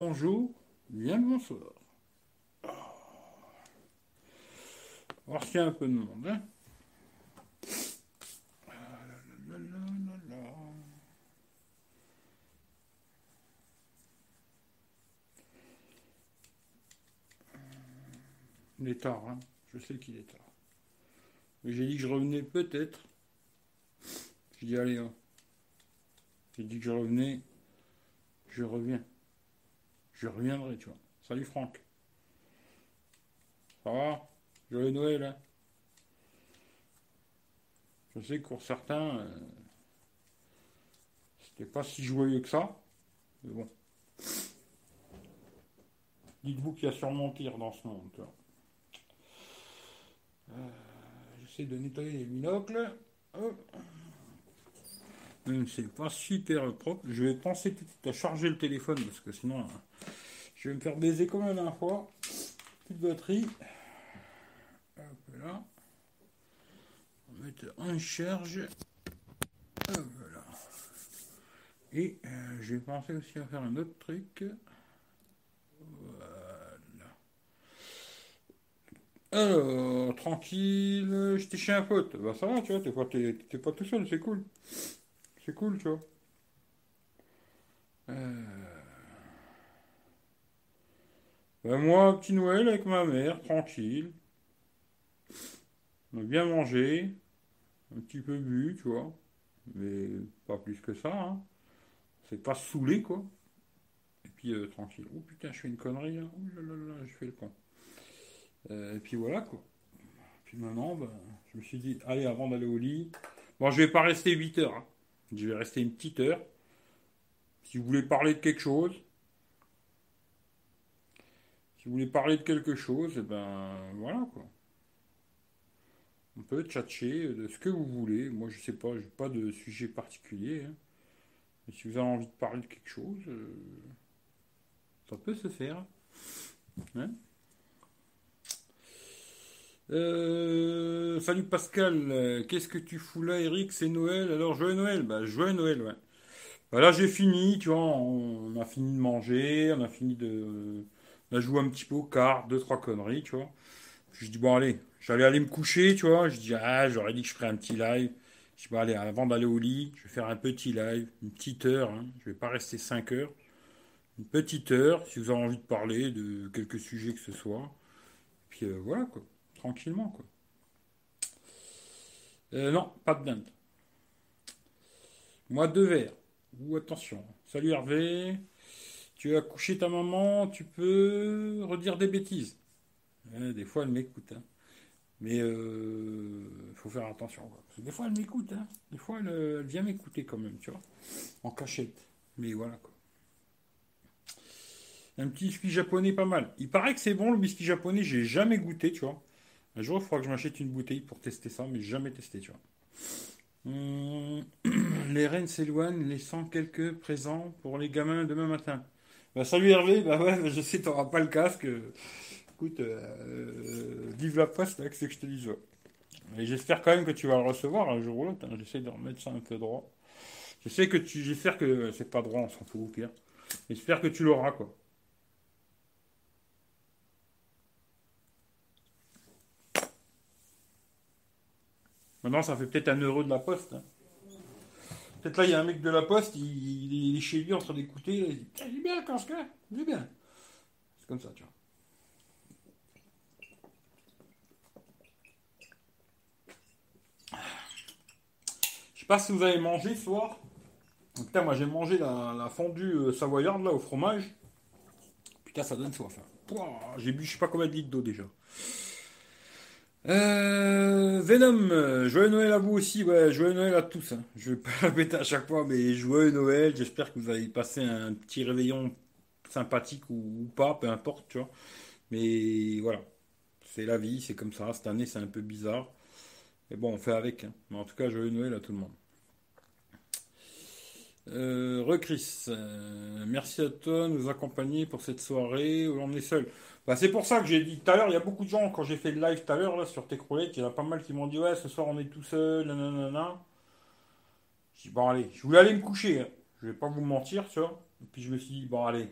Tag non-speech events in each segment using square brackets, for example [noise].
bonjour, bien bonsoir. On va un peu de monde. Hein. Il est tard, hein. je sais qu'il est tard. Mais j'ai dit que je revenais peut-être. J'ai dit allez, hein. j'ai dit que je revenais, je reviens. Je reviendrai, tu vois. Salut Franck. Ça va? Joyeux Noël, hein Je sais que pour certains, euh, c'était pas si joyeux que ça. Mais bon. Dites-vous qu'il y a sûrement dans ce monde. Euh, j'essaie de nettoyer les binocles. C'est pas super propre. Je vais penser tout de suite à charger le téléphone parce que sinon je vais me faire baiser comme la dernière fois. Petite batterie. Hop là. On va mettre en charge. Et euh, je vais penser aussi à faire un autre truc. Voilà. Alors, tranquille, j'étais chez un pote. Bah ça va, tu vois, t'es pas, pas tout seul, c'est cool. C'est cool, tu vois. Euh... Ben moi, petit Noël avec ma mère, tranquille. On a bien mangé, un petit peu bu, tu vois. Mais pas plus que ça. Hein. C'est pas saoulé, quoi. Et puis, euh, tranquille. Oh putain, je fais une connerie, là. Oh là là là, je fais le con. Euh, et puis voilà, quoi. Puis maintenant, ben, je me suis dit, allez, avant d'aller au lit. Bon, je vais pas rester 8 heures. Hein. Je vais rester une petite heure. Si vous voulez parler de quelque chose, si vous voulez parler de quelque chose, eh ben voilà quoi. On peut tchatcher de ce que vous voulez. Moi, je sais pas, j'ai pas de sujet particulier. Hein. Mais si vous avez envie de parler de quelque chose, euh, ça peut se faire. Hein. Euh, salut Pascal, qu'est-ce que tu fous là, Eric? C'est Noël. Alors, joyeux Noël Bah, joyeux Noël, ouais. Bah, là, j'ai fini, tu vois. On a fini de manger, on a fini de. On a joué un petit peu au cartes, deux, trois conneries, tu vois. Puis je dis, bon, allez, j'allais aller me coucher, tu vois. Je dis, ah, j'aurais dit que je ferais un petit live. Je dis, bon, allez, avant d'aller au lit, je vais faire un petit live, une petite heure. Hein. Je vais pas rester cinq heures. Une petite heure, si vous avez envie de parler de quelques sujets que ce soit. Puis euh, voilà, quoi tranquillement, quoi. Euh, non, pas de dinde. Moi, deux verres. Ou attention. Salut Hervé. Tu as couché ta maman, tu peux redire des bêtises. des fois, elle m'écoute. Hein. Mais euh, faut faire attention. des fois, elle m'écoute. Hein. Des fois, elle, elle vient m'écouter quand même, tu vois. En cachette. Mais voilà, quoi. Un petit whisky japonais pas mal. Il paraît que c'est bon le whisky japonais, j'ai jamais goûté, tu vois. Un jour, il faudra que je m'achète une bouteille pour tester ça, mais jamais testé, tu vois. Hum, [clears throat] les reines s'éloignent, laissant quelques présents pour les gamins demain matin. Bah, salut Hervé, bah ouais, je sais, t'auras pas le casque. Écoute, euh, vive la poste, c'est que je te dis. Mais j'espère quand même que tu vas le recevoir un jour ou l'autre. Hein. J'essaie de remettre ça un peu droit. Je sais que tu, j'espère que c'est pas droit, on s'en fout au pire. J'espère que tu l'auras, quoi. Maintenant, ça fait peut-être un euro de la poste. Hein. Peut-être là, il y a un mec de la poste, il, est chez lui en train d'écouter. Il dit J'ai bien, casque, j'ai bien. C'est comme ça, tu vois. Je sais pas si vous avez mangé ce soir. Putain, moi j'ai mangé la, fondue euh, savoyarde là au fromage. Putain, ça donne soif. Hein. J'ai bu je sais pas combien de litres d'eau déjà. Euh, Venom, joyeux Noël à vous aussi, ouais, joyeux Noël à tous. Hein. Je vais pas [laughs] répéter à chaque fois, mais joyeux Noël. J'espère que vous avez passé un petit réveillon sympathique ou, pas, peu importe, tu vois. Mais voilà, c'est la vie, c'est comme ça. Cette année, c'est un peu bizarre. Mais bon, on fait avec. Hein. Mais en tout cas, joyeux Noël à tout le monde. Euh, euh, merci à toi de nous accompagner pour cette soirée où l'on est seul. Bah, c'est pour ça que j'ai dit tout à l'heure, il y a beaucoup de gens, quand j'ai fait le live tout à l'heure sur Techroulette, il y en a pas mal qui m'ont dit Ouais, ce soir on est tout seul, nanana. J'ai dit Bon, allez, je voulais aller me coucher, hein. je vais pas vous mentir, tu vois. Et puis je me suis dit Bon, allez,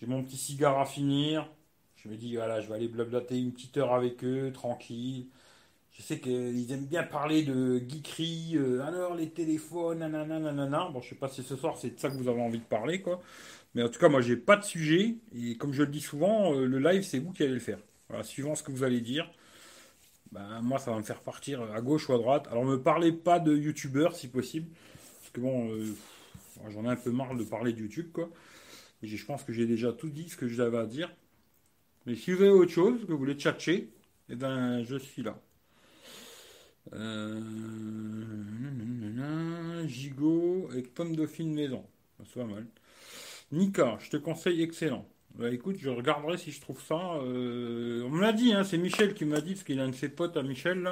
J'ai mon petit cigare à finir. Je me dis, voilà, je vais aller blablater une petite heure avec eux, tranquille. Je sais qu'ils aiment bien parler de geekery, euh, alors les téléphones, nanana, nanana. Bon, je sais pas si ce soir c'est de ça que vous avez envie de parler, quoi. Mais en tout cas, moi, j'ai pas de sujet. Et comme je le dis souvent, euh, le live, c'est vous qui allez le faire. Voilà, suivant ce que vous allez dire. Ben, moi, ça va me faire partir à gauche ou à droite. Alors, me parlez pas de youtubeurs, si possible. Parce que bon, euh, j'en ai un peu marre de parler de YouTube, quoi. Et je pense que j'ai déjà tout dit ce que j'avais à dire. Mais si vous avez autre chose, que vous voulez tchatcher, eh ben, je suis là. Euh... Gigot avec pomme dauphine maison. C'est pas mal. Nika, je te conseille excellent. Bah écoute, je regarderai si je trouve ça. Euh, on me l'a dit, hein, c'est Michel qui m'a dit, parce qu'il a un de ses potes à Michel,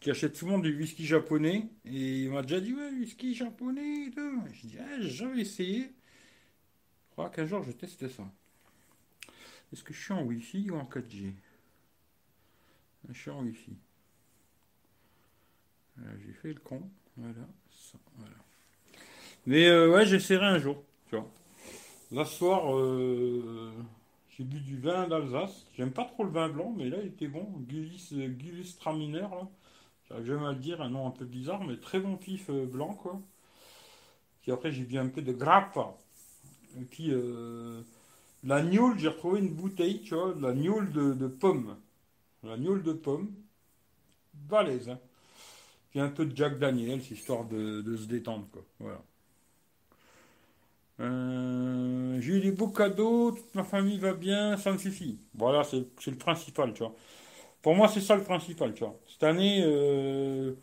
qui achète souvent du whisky japonais. Et il m'a déjà dit, ouais, whisky japonais et tout. Je dis, ah, j'avais essayé. Je crois qu'un jour je teste ça. Est-ce que je suis en Wi-Fi ou en 4G Je suis en Wi-Fi. J'ai fait le con. Voilà. Mais euh, ouais, j'essaierai un jour. Tu vois. Là, soir, euh, j'ai bu du vin d'Alsace. J'aime pas trop le vin blanc, mais là, il était bon. Gulis, Traminer, là. J'arrive jamais à le dire, un nom un peu bizarre, mais très bon pif euh, blanc, quoi. Puis après, j'ai bu un peu de grappa. Et puis, la gnôle, j'ai retrouvé une bouteille, tu vois, de la gnôle de, de pomme. La gnôle de pomme. Balèze, hein. Puis un peu de Jack Daniels, histoire de, se détendre, quoi. Voilà. Euh, j'ai eu des beaux cadeaux, toute ma famille va bien, ça me suffit. Voilà, c'est le principal, tu vois. Pour moi, c'est ça le principal, tu vois. Cette année, euh,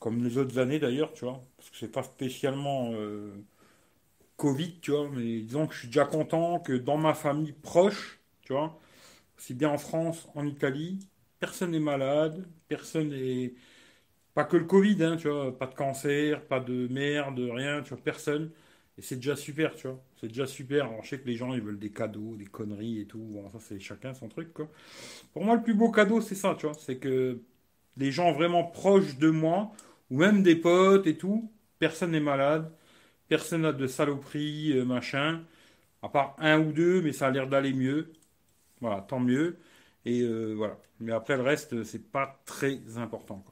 comme les autres années d'ailleurs, tu vois, parce que c'est pas spécialement euh, Covid, tu vois, mais disons que je suis déjà content que dans ma famille proche, tu vois, aussi bien en France, en Italie, personne n'est malade, personne n'est. Pas que le Covid, hein, tu vois, pas de cancer, pas de merde, rien, tu vois, personne. Et c'est déjà super, tu vois. C'est déjà super. Alors, je sais que les gens, ils veulent des cadeaux, des conneries et tout. Ça, c'est chacun son truc, quoi. Pour moi, le plus beau cadeau, c'est ça, tu vois. C'est que les gens vraiment proches de moi, ou même des potes et tout, personne n'est malade Personne n'a de saloperie, euh, machin. À part un ou deux, mais ça a l'air d'aller mieux. Voilà, tant mieux. Euh, voilà. Mais après, le reste, c'est pas très important.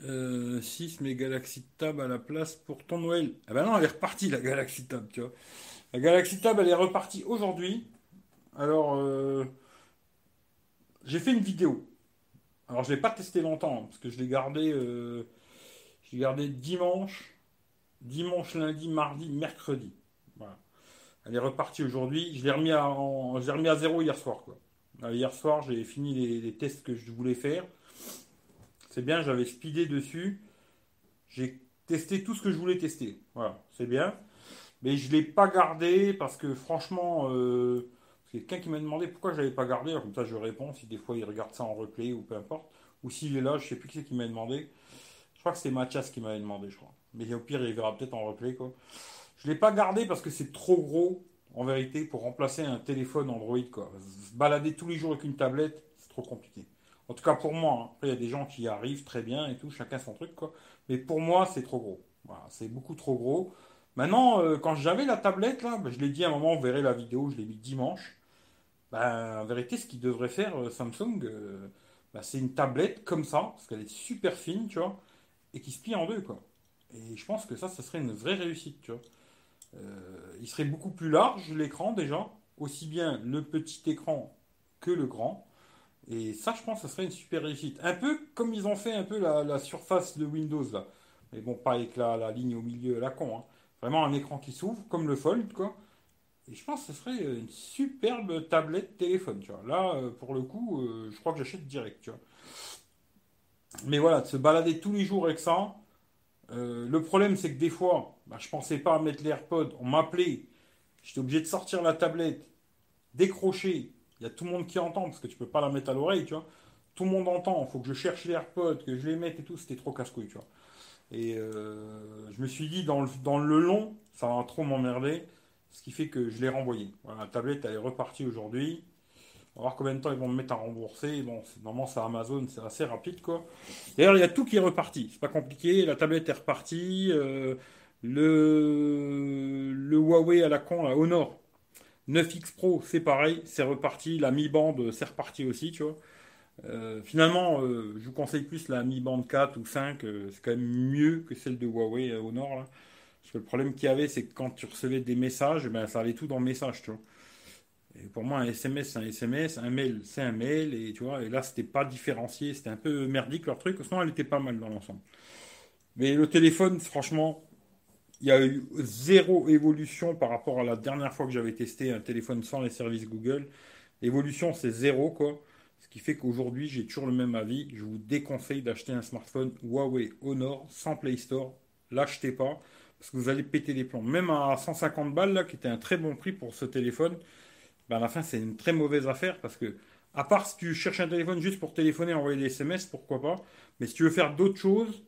6, euh, mais Galaxy Tab à la place pour ton Noël. Ah ben non, elle est repartie, la Galaxy Tab, tu vois. La Galaxy Tab, elle est repartie aujourd'hui. Alors, j'ai fait une vidéo. Alors, je ne l'ai pas testé longtemps, parce que je l'ai gardé j'ai gardé dimanche, dimanche, lundi, mardi, mercredi. Elle est repartie aujourd'hui. Je l'ai remis, à, zéro hier soir. Quoi. hier soir, j'ai fini les, tests que je voulais faire. C'est bien, j'avais speedé dessus. J'ai testé tout ce que je voulais tester. Voilà, c'est bien. Mais je ne l'ai pas gardé parce que franchement, euh, quelqu'un qui m'a demandé pourquoi je ne l'avais pas gardé. Comme ça, je réponds si des fois il regarde ça en replay ou peu importe. Ou s'il est là, je ne sais plus qui c'est qui m'a demandé. Je crois que c'est Mathias qui m'avait demandé, je crois. Mais au pire, il verra peut-être en replay. Je ne l'ai pas gardé parce que c'est trop gros, en vérité, pour remplacer un téléphone Android, quoi. Se balader tous les jours avec une tablette, c'est trop compliqué. En tout cas, pour moi. Hein. Après, il y a des gens qui arrivent très bien et tout, chacun son truc, quoi. Mais pour moi, c'est trop gros. Voilà, c'est beaucoup trop gros. Maintenant, euh, quand j'avais la tablette, là, ben, je l'ai dit à un moment, vous verrez la vidéo, je l'ai mis dimanche. Ben, en vérité, ce qu'il devrait faire euh, Samsung, euh, ben, c'est une tablette comme ça, parce qu'elle est super fine, tu vois et qui se plie en deux, quoi. Et je pense que ça, ça serait une vraie réussite, tu vois. Euh, il serait beaucoup plus large, l'écran, déjà, aussi bien le petit écran que le grand. Et ça, je pense que serait une super réussite. Un peu comme ils ont fait un peu la, surface de Windows, là. Mais bon, pas avec la, ligne au milieu, la con. Hein. Vraiment un écran qui s'ouvre, comme le Fold, quoi. Et je pense que ce serait une superbe tablette téléphone. Là, euh, pour le coup, euh, je crois que j'achète direct. Mais voilà, de se balader tous les jours avec ça. Euh, le problème, c'est que des fois, bah, je pensais pas à mettre les AirPods. On m'appelait. J'étais obligé de sortir la tablette, décrocher. Il y a tout le monde qui entend parce que tu peux pas la mettre à l'oreille, tu vois. Tout le monde entend. Il faut que je cherche les AirPods, que je les mette et tout. C'était trop casse-couille. Et euh, je me suis dit, dans le, long, ça va trop m'emmerder. Ce qui fait que je l'ai renvoyé. La tablette, elle est repartie aujourd'hui. On va voir combien de temps ils vont me mettre à rembourser. Bon, normalement, c'est Amazon, c'est assez rapide, quoi. D'ailleurs, il y a tout qui est reparti. C'est pas compliqué. La tablette est repartie. Euh, le, le Huawei à la con, la Honor 9X Pro, c'est pareil, c'est reparti. La Mi Band, c'est reparti aussi, tu vois. Euh, finalement, euh, je vous conseille plus la Mi Band 4 ou 5, c'est quand même mieux que celle de Huawei Honor. Là. Parce que le problème qu'il y avait, c'est que quand tu recevais des messages, ben, ça allait tout dans le message, tu vois. Pour moi, un SMS, c'est un SMS, un mail, c'est un mail, et tu vois, et là, c'était pas différencié, c'était un peu merdique leur truc, sinon elle était pas mal dans l'ensemble. Mais le téléphone, franchement, il y a eu zéro évolution par rapport à la dernière fois que j'avais testé un téléphone sans les services Google. L'évolution, c'est zéro, quoi. Ce qui fait qu'aujourd'hui, j'ai toujours le même avis. Je vous déconseille d'acheter un smartphone Huawei Honor sans Play Store. L'achetez pas, parce que vous allez péter les plombs. Même à 150 balles, là, qui était un très bon prix pour ce téléphone, ben à la fin, c'est une très mauvaise affaire parce que, à part si tu cherches un téléphone juste pour téléphoner, envoyer des SMS, pourquoi pas. Mais si tu veux faire d'autres choses,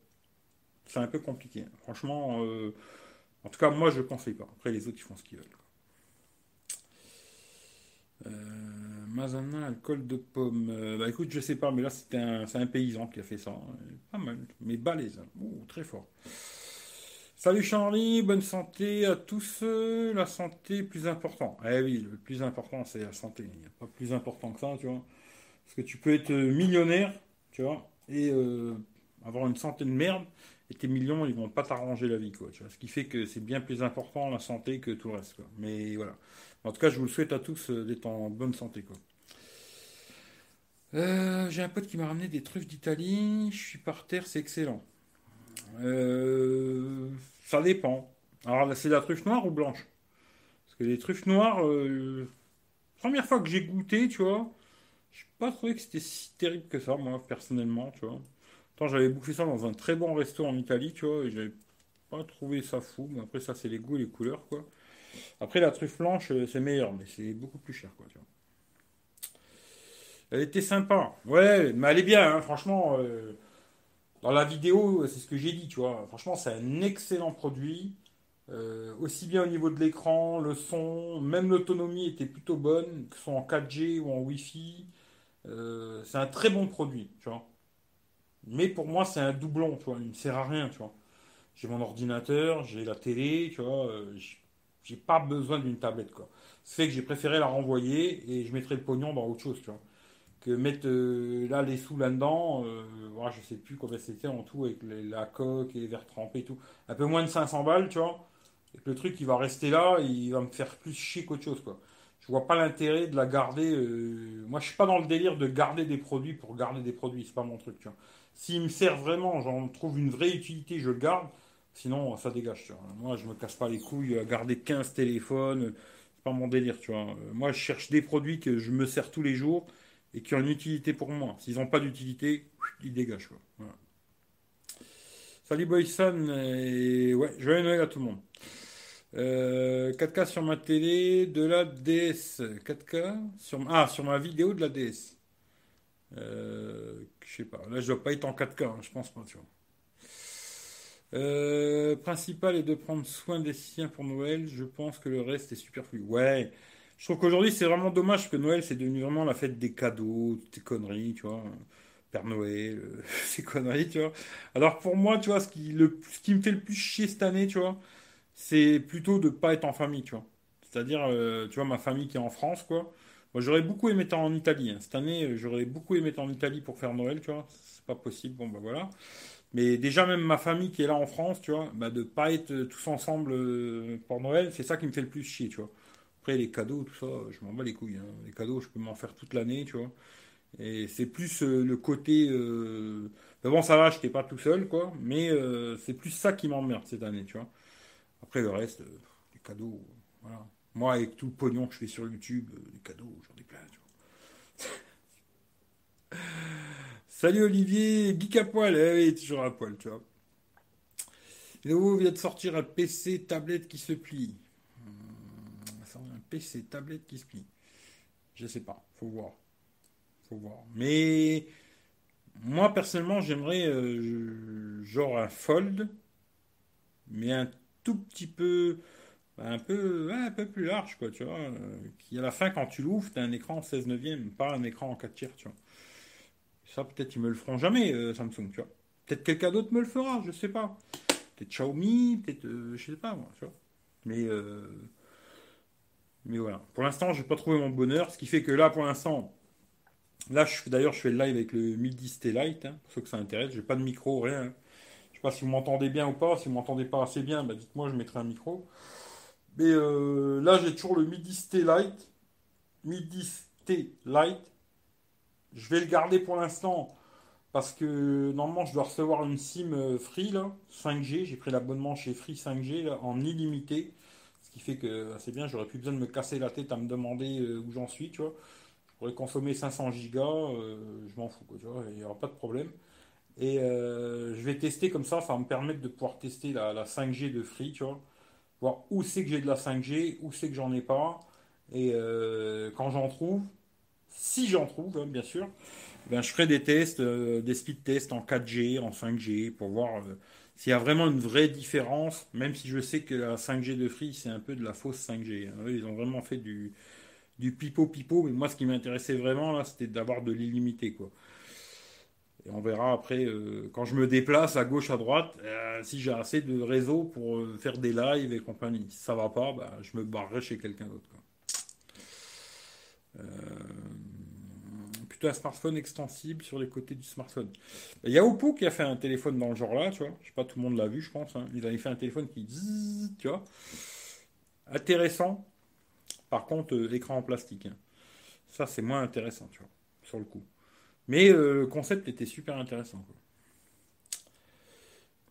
c'est un peu compliqué. Franchement, euh, en tout cas, moi, je ne conseille pas. Après, les autres, ils font ce qu'ils veulent. Euh, Mazana, alcool de pomme. Euh, bah écoute, je sais pas, mais là, c'est un, un, paysan qui a fait ça. Pas mal, mais balèze. Ouh, très fort. Salut Charlie, bonne santé à tous. La santé plus important. Eh oui, le plus important c'est la santé. Il n'y a pas plus important que ça, tu vois. Parce que tu peux être millionnaire, tu vois, et euh, avoir une santé de merde, et tes millions, ils vont pas t'arranger la vie, quoi. Ce qui fait que c'est bien plus important la santé que tout le reste, quoi. Mais voilà. En tout cas, je vous le souhaite à tous euh, d'être en bonne santé, quoi. Euh, j'ai un pote qui m'a ramené des truffes d'Italie. Je suis par terre, c'est excellent. Euh, ça dépend. Alors, c'est la truffe noire ou blanche? Parce que les truffes noires, euh, première fois que j'ai goûté, tu vois, je pas trouvé que c'était si terrible que ça, moi, personnellement, tu vois. Tant j'avais bouffé ça dans un très bon resto en Italie, tu vois, et j'avais pas trouvé ça fou. Mais après, ça, c'est les goûts et les couleurs, quoi. Après, la truffe blanche, euh, c'est meilleur, mais c'est beaucoup plus cher, quoi, tu vois. Elle était sympa. Ouais, mais elle est bien, hein, franchement. Dans la vidéo, c'est ce que j'ai dit, tu vois. Franchement, c'est un excellent produit. Euh, aussi bien au niveau de l'écran, le son, même l'autonomie était plutôt bonne, que ce soit en 4G ou en Wi-Fi. Euh, c'est un très bon produit, tu vois. Mais pour moi, c'est un doublon, tu vois. Il ne sert à rien, tu vois. J'ai mon ordinateur, j'ai la télé, tu vois. Euh, j'ai pas besoin d'une tablette, quoi. Ce fait que j'ai préféré la renvoyer et je mettrai le pognon dans autre chose, tu vois mettre euh, là les sous là-dedans, euh, je sais plus combien c'était en tout avec la coque et les verres trempés et tout, un peu moins de 500 balles, tu vois. Et que le truc il va rester là, il va me faire plus chier qu'autre chose, quoi. Je vois pas l'intérêt de la garder. Euh, moi, je suis pas dans le délire de garder des produits pour garder des produits, c'est pas mon truc, tu vois. S'il me sert vraiment, j'en trouve une vraie utilité, je le garde. Sinon, ça dégage, tu vois. Moi, je me casse pas les couilles à garder 15 téléphones. C'est pas mon délire, tu vois. Moi, je cherche des produits que je me sers tous les jours et qui ont une utilité pour moi. S'ils n'ont pas d'utilité, ils dégagent. Salut Boyson, et ouais, joyeux Noël à tout le monde. 4K euh, sur ma télé de la DS. 4K sur, ah, sur ma vidéo de la DS. Euh, je sais pas. Là, je dois pas être en 4K, hein, je pense pas, tu vois. Euh, principal est de prendre soin des siens pour Noël. Je pense que le reste est superflu. Ouais, je trouve qu'aujourd'hui, c'est vraiment dommage que Noël, c'est devenu vraiment la fête des cadeaux, toutes ces conneries, tu vois. Père Noël, euh, [laughs] ces conneries, tu vois. Alors pour moi, tu vois, ce qui, me fait le plus chier cette année, tu vois, c'est plutôt de pas être en famille, tu vois. C'est-à-dire, euh, tu vois, ma famille qui est en France, quoi. Moi, j'aurais beaucoup aimé être en Italie. Hein. Cette année, euh, j'aurais beaucoup aimé être en Italie pour faire Noël, tu vois. C'est pas possible, bon, bah voilà. Mais déjà, même ma famille qui est là en France, tu vois, bah, de pas être tous ensemble pour Noël, c'est ça qui me fait le plus chier, tu vois les cadeaux, tout ça, je m'en bats les couilles. Hein. Les cadeaux, je peux m'en faire toute l'année, tu vois. Et c'est plus euh, le côté. Euh... bon, ça va, je n'étais pas tout seul, quoi. Mais euh, c'est plus ça qui m'emmerde cette année, tu vois. Après, le reste, les cadeaux, voilà. Moi, avec tout le pognon que je fais sur YouTube, les cadeaux, j'en ai plein, tu vois. [laughs] Salut Olivier, geek à poil, eh toujours à poil, tu vois. Léo vient de sortir un PC tablette qui se plie. PC, tablette qui se plie. Je sais pas, faut voir. Faut voir. Mais moi personnellement, j'aimerais euh, genre un fold, mais un tout petit peu, un peu, un peu plus large, quoi, tu vois. Euh, qui à la fin, quand tu l'ouvres, tu as un écran en 16 neuvième, pas un écran en 4 tiers, tu vois. Ça, peut-être ils me le feront jamais, euh, Samsung, tu vois. Peut-être quelqu'un d'autre me le fera, je sais pas. Peut-être Xiaomi, peut-être, je sais pas, moi, tu vois. Mais, euh, mais voilà. Pour l'instant, j'ai pas trouvé mon bonheur. Ce qui fait que là, pour l'instant, là, d'ailleurs, je fais le live avec le Midi Stay hein, pour ceux que ça intéresse. J'ai pas de micro, rien. Hein. Je sais pas si vous m'entendez bien ou pas. Si vous m'entendez pas assez bien, bah, dites-moi, je mettrai un micro. Mais euh, là, j'ai toujours le Midi Stay Light. Midi Stay Light. Je vais le garder pour l'instant parce que normalement, je dois recevoir une SIM euh, Free, là, 5G. J'ai pris l'abonnement chez Free 5G en illimité. Qui fait que c'est bien, j'aurais plus besoin de me casser la tête à me demander euh, où j'en suis, tu vois. Je pourrais consommer 500 gigas, je m'en fous, quoi, tu vois, il n'y aura pas de problème. Et je vais tester comme ça, ça va me permettre de pouvoir tester la, la 5G de Free, tu vois voir où c'est que j'ai de la 5G, où c'est que j'en ai pas. Et euh, quand j'en trouve, si j'en trouve, hein, bien sûr, ben, je ferai des tests, euh, des speed tests en 4G, en 5G, pour voir euh, s'il y a vraiment une vraie différence, même si je sais que la 5G de Free, c'est un peu de la fausse 5G. Hein. ils ont vraiment fait du, du pipo-pipo, mais moi, ce qui m'intéressait vraiment, là, c'était d'avoir de l'illimité, quoi. Et on verra après, euh, quand je me déplace à gauche, à droite, euh, si j'ai assez de réseau pour euh, faire des lives et compagnie. Si ça va pas, bah, je me barrerai chez quelqu'un d'autre. Plutôt un smartphone extensible sur les côtés du smartphone. Il y a Oppo qui a fait un téléphone dans le genre là, tu vois. Je sais pas, tout le monde l'a vu, je pense. Hein. Il avait fait un téléphone qui, tu vois, intéressant. Par contre, l'écran en plastique. Hein. Ça, c'est moins intéressant, tu vois, sur le coup. Mais euh, le concept était super intéressant.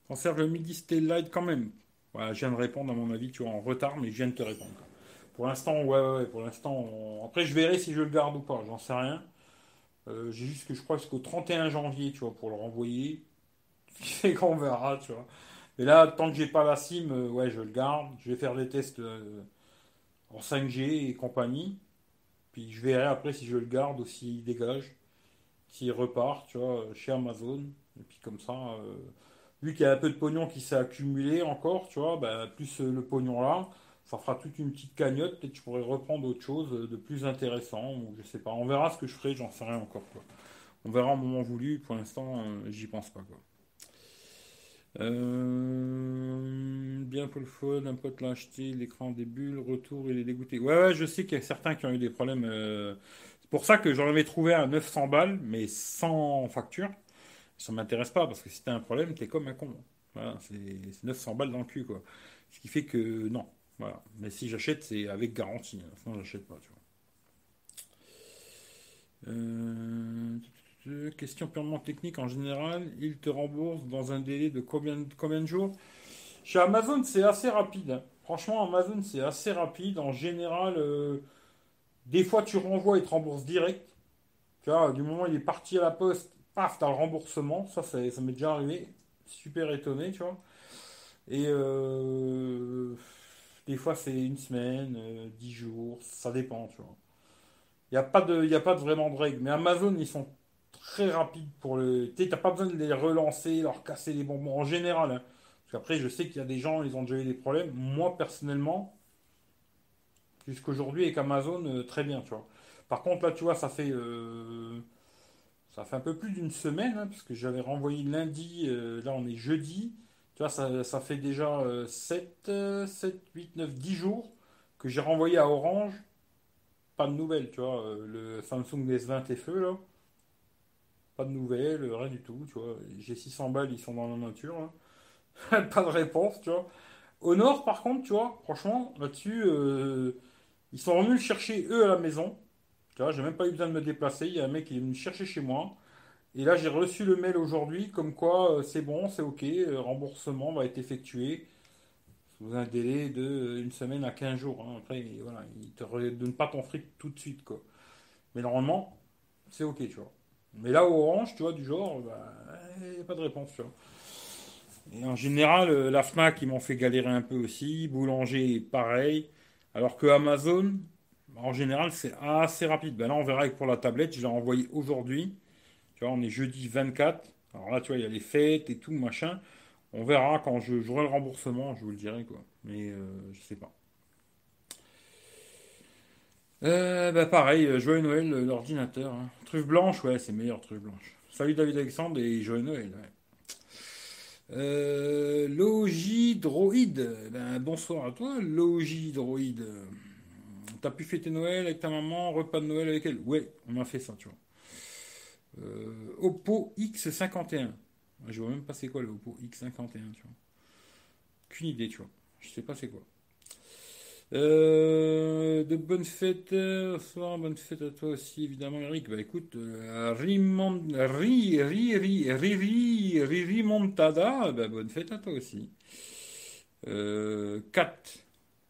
Conserve le midi Light quand même. Voilà, je viens de répondre à mon avis, tu vois, en retard, mais je viens de te répondre. Pour l'instant, ouais, ouais, pour l'instant. Après, je verrai si je le garde ou pas, j'en sais rien. Euh, j'ai juste que je crois jusqu'au 31 janvier, tu vois, pour le renvoyer. [laughs] Ce qu'on verra, tu vois. Mais là, tant que j'ai pas la SIM, euh, ouais, je le garde. Je vais faire des tests en 5G et compagnie. Puis je verrai après si je le garde ou s'il dégage qui repart, tu vois, chez Amazon. Et puis comme ça, euh, vu qu'il y a un peu de pognon qui s'est accumulé encore, tu vois, bah, plus euh, le pognon là, ça fera toute une petite cagnotte. Peut-être que je pourrais reprendre autre chose de plus intéressant, ou je sais pas. On verra ce que je ferai, j'en sais rien encore, quoi. On verra au moment voulu. Pour l'instant, euh, j'y pense pas, quoi. bien pour le phone, un pote l'a acheté, l'écran des bulles, retour, il est dégoûté. Ouais, ouais, je sais qu'il y a certains qui ont eu des problèmes. C'est pour ça que j'en avais trouvé à 900 balles, mais sans facture. Ça m'intéresse pas, parce que si t'as un problème, t'es comme un con. Voilà, c'est 900 balles dans le cul, quoi. Ce qui fait que non. Voilà. Mais si j'achète, c'est avec garantie. Hein. Sinon, j'achète pas, tu vois. Euh, question purement technique en général, il te rembourse dans un délai de combien, combien de jours? Chez Amazon, c'est assez rapide. Hein. Franchement, Amazon, c'est assez rapide. En général, euh, des fois, tu renvoies et te rembourses direct. Tu vois, du moment où il est parti à la poste, paf, t'as le remboursement. Ça, ça, m'est déjà arrivé. Super étonné, tu vois. Et euh, des fois, c'est une semaine, euh, dix jours, ça dépend, tu vois. Il n'y a, pas de, a pas de vraiment de règles. Mais Amazon, ils sont très rapides pour le. Tu n'as pas besoin de les relancer, leur casser les bonbons en général. Hein. Parce qu'après, je sais qu'il y a des gens, ils ont déjà eu des problèmes. Moi, personnellement, Jusqu'aujourd'hui, avec Amazon, euh, très bien, tu vois. Par contre, là, tu vois, ça fait, euh, ça fait un peu plus d'une semaine, hein, parce que j'avais renvoyé lundi, là, on est jeudi. Tu vois, ça, fait déjà 7, 7, 8, 9, 10 jours que j'ai renvoyé à Orange. Pas de nouvelles, tu vois. le Samsung S20 FE, là. Pas de nouvelles, rien du tout, tu vois. J'ai 600 balles, ils sont dans la nature. [laughs] pas de réponse, tu vois. Au nord, par contre, tu vois, franchement, là-dessus, ils sont venus le chercher eux à la maison. Tu vois, j'ai même pas eu besoin de me déplacer. Il y a un mec qui est venu chercher chez moi. Et là, j'ai reçu le mail aujourd'hui comme quoi euh, c'est bon, c'est ok, euh, remboursement va être effectué sous un délai de euh, une semaine à 15 jours. Hein. Après, voilà, ils te redonnent pas ton fric tout de suite, quoi. Mais normalement, c'est ok, tu vois. Mais là, Orange, tu vois, du genre, bah, il n'y a pas de réponse, tu vois. Et en général, la FNAC, ils m'ont fait galérer un peu aussi. Boulanger, pareil. Alors que Amazon, en général, c'est assez rapide. Ben là, on verra pour la tablette. Je l'ai envoyé aujourd'hui. Tu vois, on est jeudi 24. Alors là, tu vois, il y a les fêtes et tout, machin. On verra quand j'aurai le remboursement, je vous le dirai, quoi. Mais euh, je sais pas. Euh, bah pareil, euh, joyeux Noël, l'ordinateur. Hein. Truffe blanche, ouais, c'est meilleur truffe blanche. Salut David Alexandre et joyeux Noël. Euh, Logidroid. Ben, bonsoir à toi, Logidroid. T'as pu fêter Noël avec ta maman, repas de Noël avec elle? Ouais, on a fait ça, tu vois. Euh, Oppo X51. Je vois même pas c'est quoi le Oppo X51, tu vois. Qu'une idée, tu vois. Je sais pas c'est quoi. Euh, de bonnes fêtes, bonsoir, bonne fête à toi aussi, évidemment, Eric. Bah écoute, euh, bah, bonne fête à toi aussi. 4,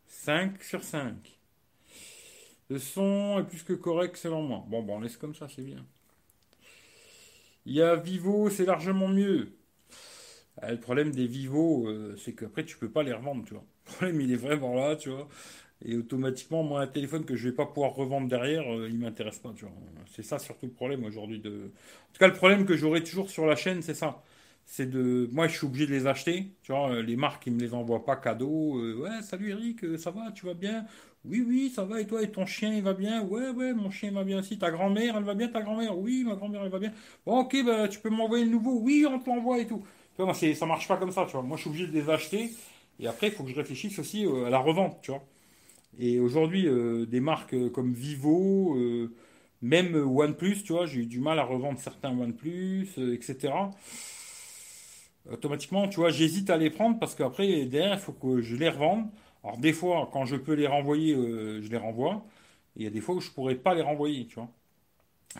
5 sur 5. Le son est plus que correct selon moi. Bon, bon, on laisse comme ça, c'est bien. Il y a Vivo, c'est largement mieux. Ah, le problème des Vivo, euh, c'est qu'après, tu peux pas les revendre, tu vois. Le problème, il est vraiment là, tu vois. Et automatiquement, moi, un téléphone que je vais pas pouvoir revendre derrière, euh, il m'intéresse pas, tu vois. C'est ça surtout le problème aujourd'hui. De... En tout cas, le problème que j'aurai toujours sur la chaîne, c'est ça. C'est de. Moi, je suis obligé de les acheter, tu vois. Euh, les marques, ils me les envoient pas cadeau. ouais, salut Eric, ça va, tu vas bien? Oui, oui, ça va, et toi, et ton chien, il va bien? Ouais, ouais, mon chien va bien aussi. Ta grand-mère, elle va bien, ta grand-mère? Oui, ma grand-mère, elle va bien. Bon, ok, bah, tu peux m'envoyer le nouveau? Oui, on te l'envoie et tout. Tu vois, ça marche pas comme ça, tu vois. Moi, je suis obligé de les acheter. Et après, il faut que je réfléchisse aussi euh, à la revente, tu vois. Et aujourd'hui, euh, des marques euh, comme Vivo, même OnePlus, tu vois, j'ai eu du mal à revendre certains OnePlus, etc. Automatiquement, tu vois, j'hésite à les prendre parce qu'après, derrière, il faut que je les revende. Alors, des fois, quand je peux les renvoyer, je les renvoie. Et il y a des fois où je pourrais pas les renvoyer, tu vois.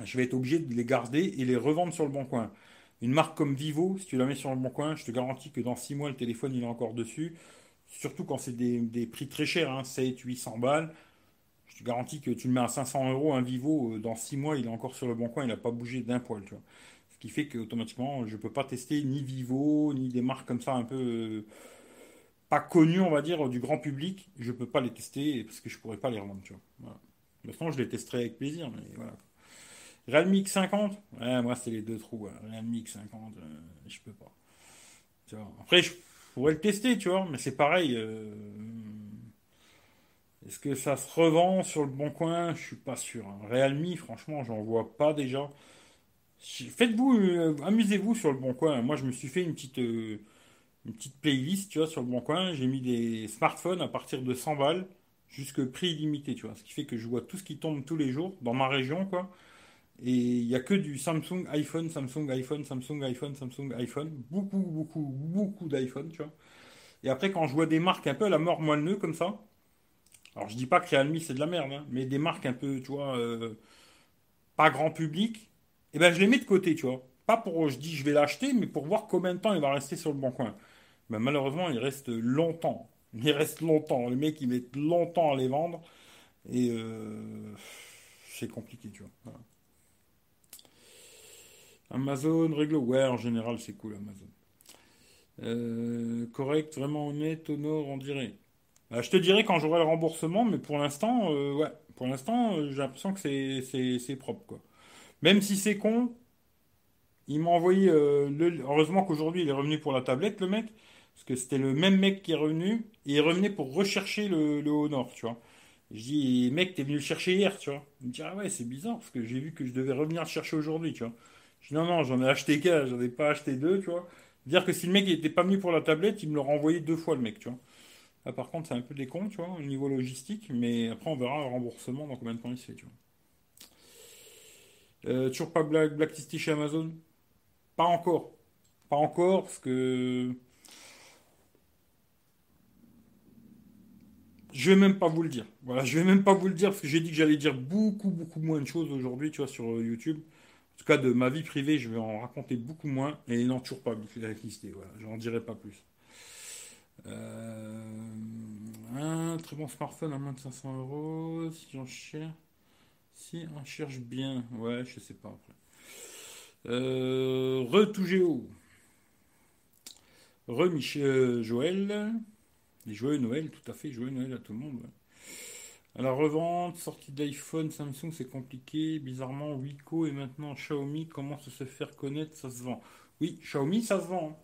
Je vais être obligé de les garder et les revendre sur le bon coin. Une marque comme Vivo, si tu la mets sur le bon coin, je te garantis que dans 6 mois, le téléphone, il est encore dessus. Surtout quand c'est des, prix très chers, hein, 7, 800 balles. Je te garantis que tu le mets à 500 euros, un Vivo, euh, dans 6 mois, il est encore sur le bon coin, il n'a pas bougé d'un poil. Tu vois. Ce qui fait qu'automatiquement, je ne peux pas tester ni Vivo, ni des marques comme ça un peu euh, pas connues, on va dire, du grand public. Je peux pas les tester parce que je ne pourrais pas les revendre. Tu vois. Voilà. je les testerai avec plaisir, mais voilà. Realme X50 Ouais, moi, c'est les deux trous. Realme X50, euh, je peux pas. Après, je pourrais le tester, tu vois, mais c'est pareil. Euh, est-ce que ça se revend sur le bon coin? Je suis pas sûr. Hein. Realme, franchement, j'en vois pas déjà. Faites-vous, euh, amusez-vous sur le bon coin. Moi, je me suis fait une petite, une petite playlist, tu vois, sur le bon coin. J'ai mis des smartphones à partir de 100 balles jusque prix illimité, tu vois. Ce qui fait que je vois tout ce qui tombe tous les jours dans ma région, quoi. Et il n'y a que du Samsung, iPhone, Samsung, iPhone, Samsung, iPhone, Samsung, iPhone. Beaucoup, beaucoup, beaucoup d'iPhone, tu vois. Et après, quand je vois des marques un peu à la mort moelleux comme ça, alors je dis pas que Realme c'est de la merde, hein, mais des marques un peu, tu vois, euh, pas grand public, et eh ben je les mets de côté, tu vois. Pas pour, je dis je vais l'acheter, mais pour voir combien de temps il va rester sur le bon coin. Mais malheureusement, il reste longtemps. Il reste longtemps. Les mecs, ils mettent longtemps à les vendre. Et euh, c'est compliqué, tu vois. Amazon, réglo. Ouais, en général, c'est cool, Amazon. Euh, correct, vraiment honnête, Honor, on dirait. Bah, je te dirai quand j'aurai le remboursement, mais pour l'instant, euh, ouais, pour l'instant, j'ai l'impression que c'est propre, quoi. Même si c'est con, il m'a envoyé. Heureusement qu'aujourd'hui, il est revenu pour la tablette, le mec. Parce que c'était le même mec qui est revenu. Et il revenait pour rechercher le, le Honor, tu vois. Je dis, mec, t'es venu le chercher hier, tu vois. Il me dit, ah ouais, c'est bizarre, parce que j'ai vu que je devais revenir le chercher aujourd'hui, tu vois non, non, j'en ai acheté qu'un, j'en ai pas acheté deux, tu vois. Dire que si le mec n'était pas mis pour la tablette, il me l'aurait envoyé deux fois, le mec, tu vois. Là, par contre, c'est un peu des cons, tu vois, au niveau logistique, mais après, on verra le remboursement dans combien de temps il se fait, tu vois. Euh, toujours pas Black, Blacklisté chez Amazon? Pas encore. Pas encore, parce que. Je vais même pas vous le dire. Voilà, je vais même pas vous le dire parce que j'ai dit que j'allais dire beaucoup, beaucoup moins de choses aujourd'hui, tu vois, sur YouTube. En tout cas, de ma vie privée, je vais en raconter beaucoup moins. Et non, toujours pas blacklisté. Voilà, j'en dirai pas plus. Euh, un très bon smartphone à moins de 500 euros. Si on cherche. Si on cherche bien. Ouais, je sais pas après. Euh, re. Re Michel Joël. Et joyeux Noël, tout à fait, joyeux Noël à tout le monde. À la revente, sortie d'iPhone, Samsung, c'est compliqué. Bizarrement, Wiko et maintenant Xiaomi commencent à se faire connaître, ça se vend. Oui, Xiaomi, ça se vend. Hein.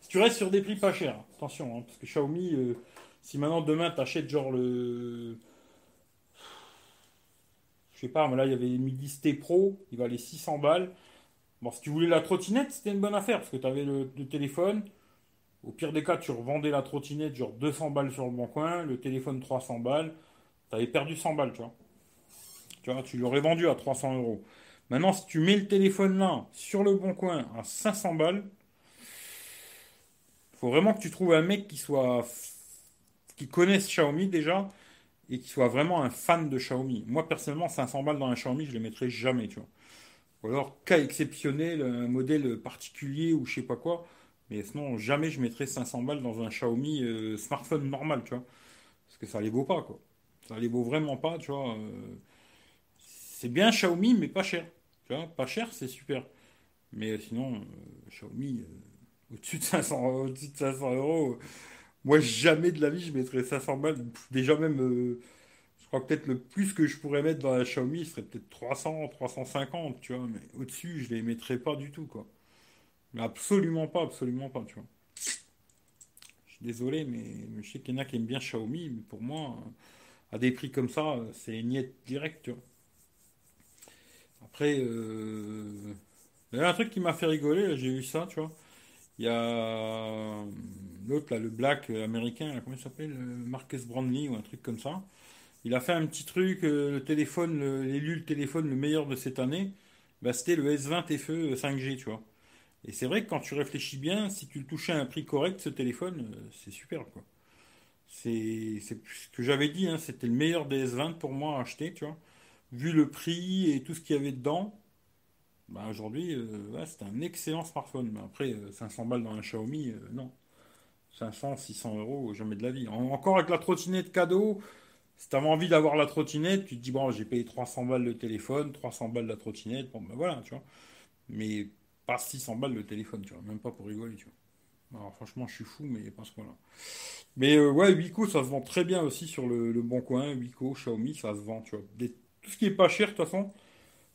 Si tu restes sur des prix pas chers, attention, hein, parce que Xiaomi, euh, si maintenant demain tu achètes genre le. Je sais pas, mais là il y avait le Midi T Pro, il valait 600 balles. Bon, si tu voulais la trottinette, c'était une bonne affaire, parce que tu avais le, téléphone, Au pire des cas, tu revendais la trottinette genre 200 balles sur le bon coin, le téléphone 300 balles, tu avais perdu 100 balles, tu vois. Tu vois, tu l'aurais vendu à 300 euros. Maintenant, si tu mets le téléphone là, sur le bon coin, à 500 balles, il faut vraiment que tu trouves un mec qui soit. qui connaisse Xiaomi déjà et qui soit vraiment un fan de Xiaomi. Moi, personnellement, 500 balles dans un Xiaomi, je ne les mettrai jamais, tu vois. Ou alors, cas exceptionnel, un modèle particulier ou je sais pas quoi. Mais sinon, jamais je mettrais 500 balles dans un Xiaomi euh, smartphone normal, tu vois. Parce que ça les vaut pas, quoi. Ça les vaut vraiment pas, tu vois. Euh, c'est bien Xiaomi, mais pas cher. Tu vois, pas cher, c'est super. Mais sinon, euh, Xiaomi, au-dessus de 500, au de 500 euros, moi, jamais de la vie, je mettrais 500 balles. Déjà même, je crois peut-être le plus que je pourrais mettre dans la Xiaomi, ce serait peut-être 300, 350, tu vois. Mais au-dessus, je les mettrais pas du tout, quoi. Absolument pas, absolument pas, tu vois. Je suis désolé, mais, je sais qu'il y en a qui aiment bien Xiaomi, mais pour moi, à des prix comme ça, c'est niet direct, tu vois. Après, euh, il y a un truc qui m'a fait rigoler, j'ai vu ça, tu vois. Il y a l'autre, là, le black américain, comment il s'appelle Marcus Brandley ou un truc comme ça. Il a fait un petit truc, euh, le téléphone, l'élu le téléphone le meilleur de cette année, bah, c'était le S20 FE 5G, tu vois. Et c'est vrai que quand tu réfléchis bien, si tu le touchais à un prix correct, ce téléphone, euh, c'est super, quoi. C'est ce que j'avais dit, hein, c'était le meilleur des S20 pour moi à acheter, tu vois. Vu le prix et tout ce qu'il y avait dedans, bah aujourd'hui, euh, c'est un excellent smartphone. Mais après, 500 balles dans un Xiaomi, non. 500, 600 euros, jamais de la vie. encore avec la trottinette cadeau, si tu avais envie d'avoir la trottinette, tu te dis, bon, j'ai payé 300 balles le téléphone, 300 balles la trottinette, bon, ben voilà, tu vois. Mais pas 600 balles le téléphone, tu vois, même pas pour rigoler, tu vois. Alors franchement, je suis fou, mais pas ce point-là. Mais euh, ouais, Wiko, ça se vend très bien aussi sur le, bon coin. Wiko, Xiaomi, ça se vend, tu vois. tout ce qui est pas cher, de toute façon,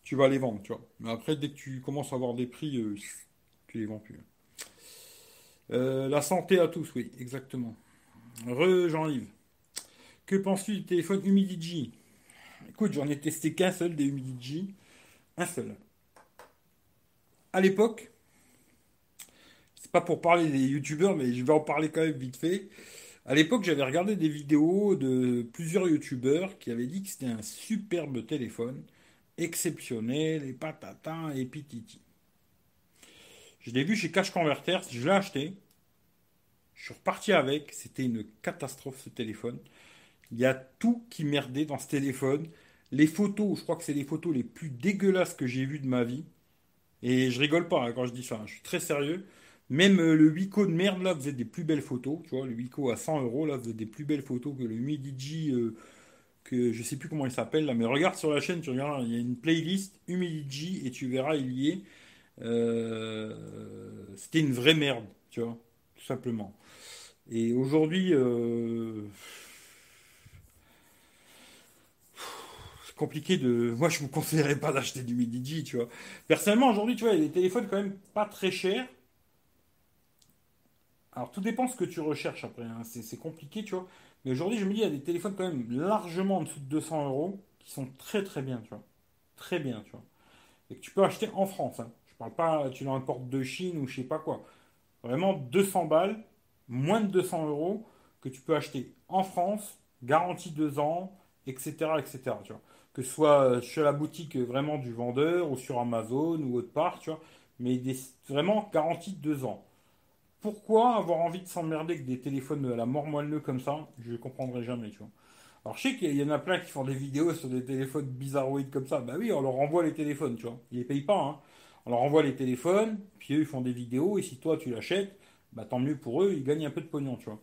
tu vas les vendre, tu vois. Mais après, dès que tu commences à avoir des prix, euh, tu les vends plus. Euh, la santé à tous, oui, exactement. Re Jean-Yves. Que penses-tu du téléphone Humidigi Écoute, j'en ai testé qu'un seul des Humidigi. Un seul. À l'époque, c'est pas pour parler des youtubeurs, mais je vais en parler quand même vite fait. À l'époque, j'avais regardé des vidéos de plusieurs youtubeurs qui avaient dit que c'était un superbe téléphone, exceptionnel, et patata, et pititi. Je l'ai vu chez Cash Converter, je l'ai acheté. Je suis reparti avec, c'était une catastrophe ce téléphone. Il y a tout qui merdait dans ce téléphone. Les photos, je crois que c'est les photos les plus dégueulasses que j'ai vues de ma vie. Et je rigole pas hein, quand je dis ça, hein. je suis très sérieux. Même euh, le Wiko de merde là faisait des plus belles photos. Tu vois, le Wiko à 100 euros là faisait des plus belles photos que le Humidigi, euh, que je sais plus comment il s'appelle là. Mais regarde sur la chaîne, tu regardes, il y a une playlist Humidigi et tu verras, il y est. Euh, c'était une vraie merde, tu vois, tout simplement. Et aujourd'hui, compliqué de. Moi, je vous conseillerais pas d'acheter du Midigi, tu vois. Personnellement, aujourd'hui, tu vois, il y a des téléphones quand même pas très chers. Alors, tout dépend ce que tu recherches après. Hein. C'est compliqué, tu vois. Mais aujourd'hui, je me dis, il y a des téléphones quand même largement en dessous de 200 euros qui sont très très bien, tu vois. Très bien, tu vois. Et que tu peux acheter en France. Hein. Je parle pas, tu l'importes de Chine ou je sais pas quoi. Vraiment 200 balles, moins de 200 euros, que tu peux acheter en France, garantie 2 ans, etc. etc. Tu vois que ce soit chez la boutique vraiment du vendeur ou sur Amazon ou autre part, tu vois, mais vraiment garantie de deux ans. Pourquoi avoir envie de s'emmerder avec des téléphones à la mort moelleux comme ça? Je ne comprendrai jamais, tu vois. Alors je sais qu'il y en a plein qui font des vidéos sur des téléphones bizarroïdes comme ça. Bah oui, on leur envoie les téléphones, tu vois. Ils les payent pas, hein. On leur envoie les téléphones, puis eux ils font des vidéos, et si toi tu l'achètes, bah tant mieux pour eux, ils gagnent un peu de pognon, tu vois.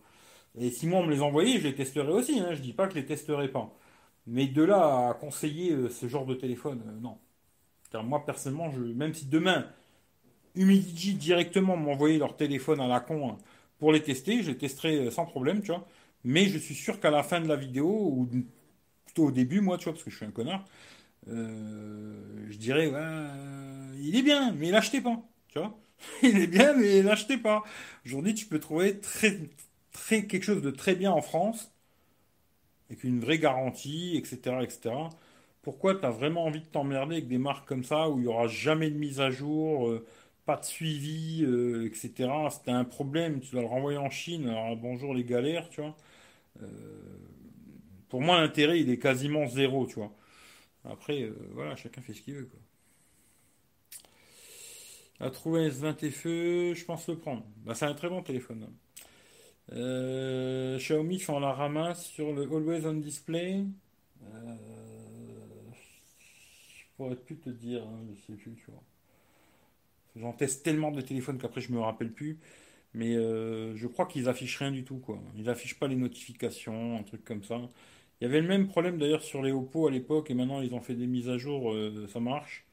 Et si moi on me les envoyait, je les testerais aussi, hein. Je dis pas que je les testerai pas. Mais de là à conseiller euh, ce genre de téléphone, euh, non. Car moi, personnellement, même si demain, Humidigi directement m'envoyait leur téléphone à la con hein, pour les tester, je les testerai euh, sans problème, tu vois. Mais je suis sûr qu'à la fin de la vidéo, ou plutôt au début, moi, tu vois, parce que je suis un connard, je dirais, il est bien, mais l'achetez pas, [laughs] il est bien, mais l'achetez pas. Aujourd'hui, tu peux trouver quelque chose de très bien en France avec une vraie garantie, etc. etc. Pourquoi tu as vraiment envie de t'emmerder avec des marques comme ça où il n'y aura jamais de mise à jour, euh, pas de suivi, euh, etc. C'était un problème, tu dois le renvoyer en Chine, alors bonjour les galères, tu vois. Euh, pour moi, l'intérêt, il est quasiment zéro, tu vois. Après, voilà, chacun fait ce qu'il veut, quoi. À trouver S20 FE, je pense le prendre. Bah, c'est un très bon téléphone. hein. Euh, Xiaomi font la ramasse sur le Always on Display. Euh, je pourrais plus te dire, hein, je sais plus, tu vois. J'en teste tellement de téléphones qu'après je me rappelle plus. Mais euh, je crois qu'ils affichent rien du tout, quoi. Ils affichent pas les notifications, un truc comme ça. Il y avait le même problème d'ailleurs sur les Oppo à l'époque, et maintenant ils ont fait des mises à jour, euh, ça marche.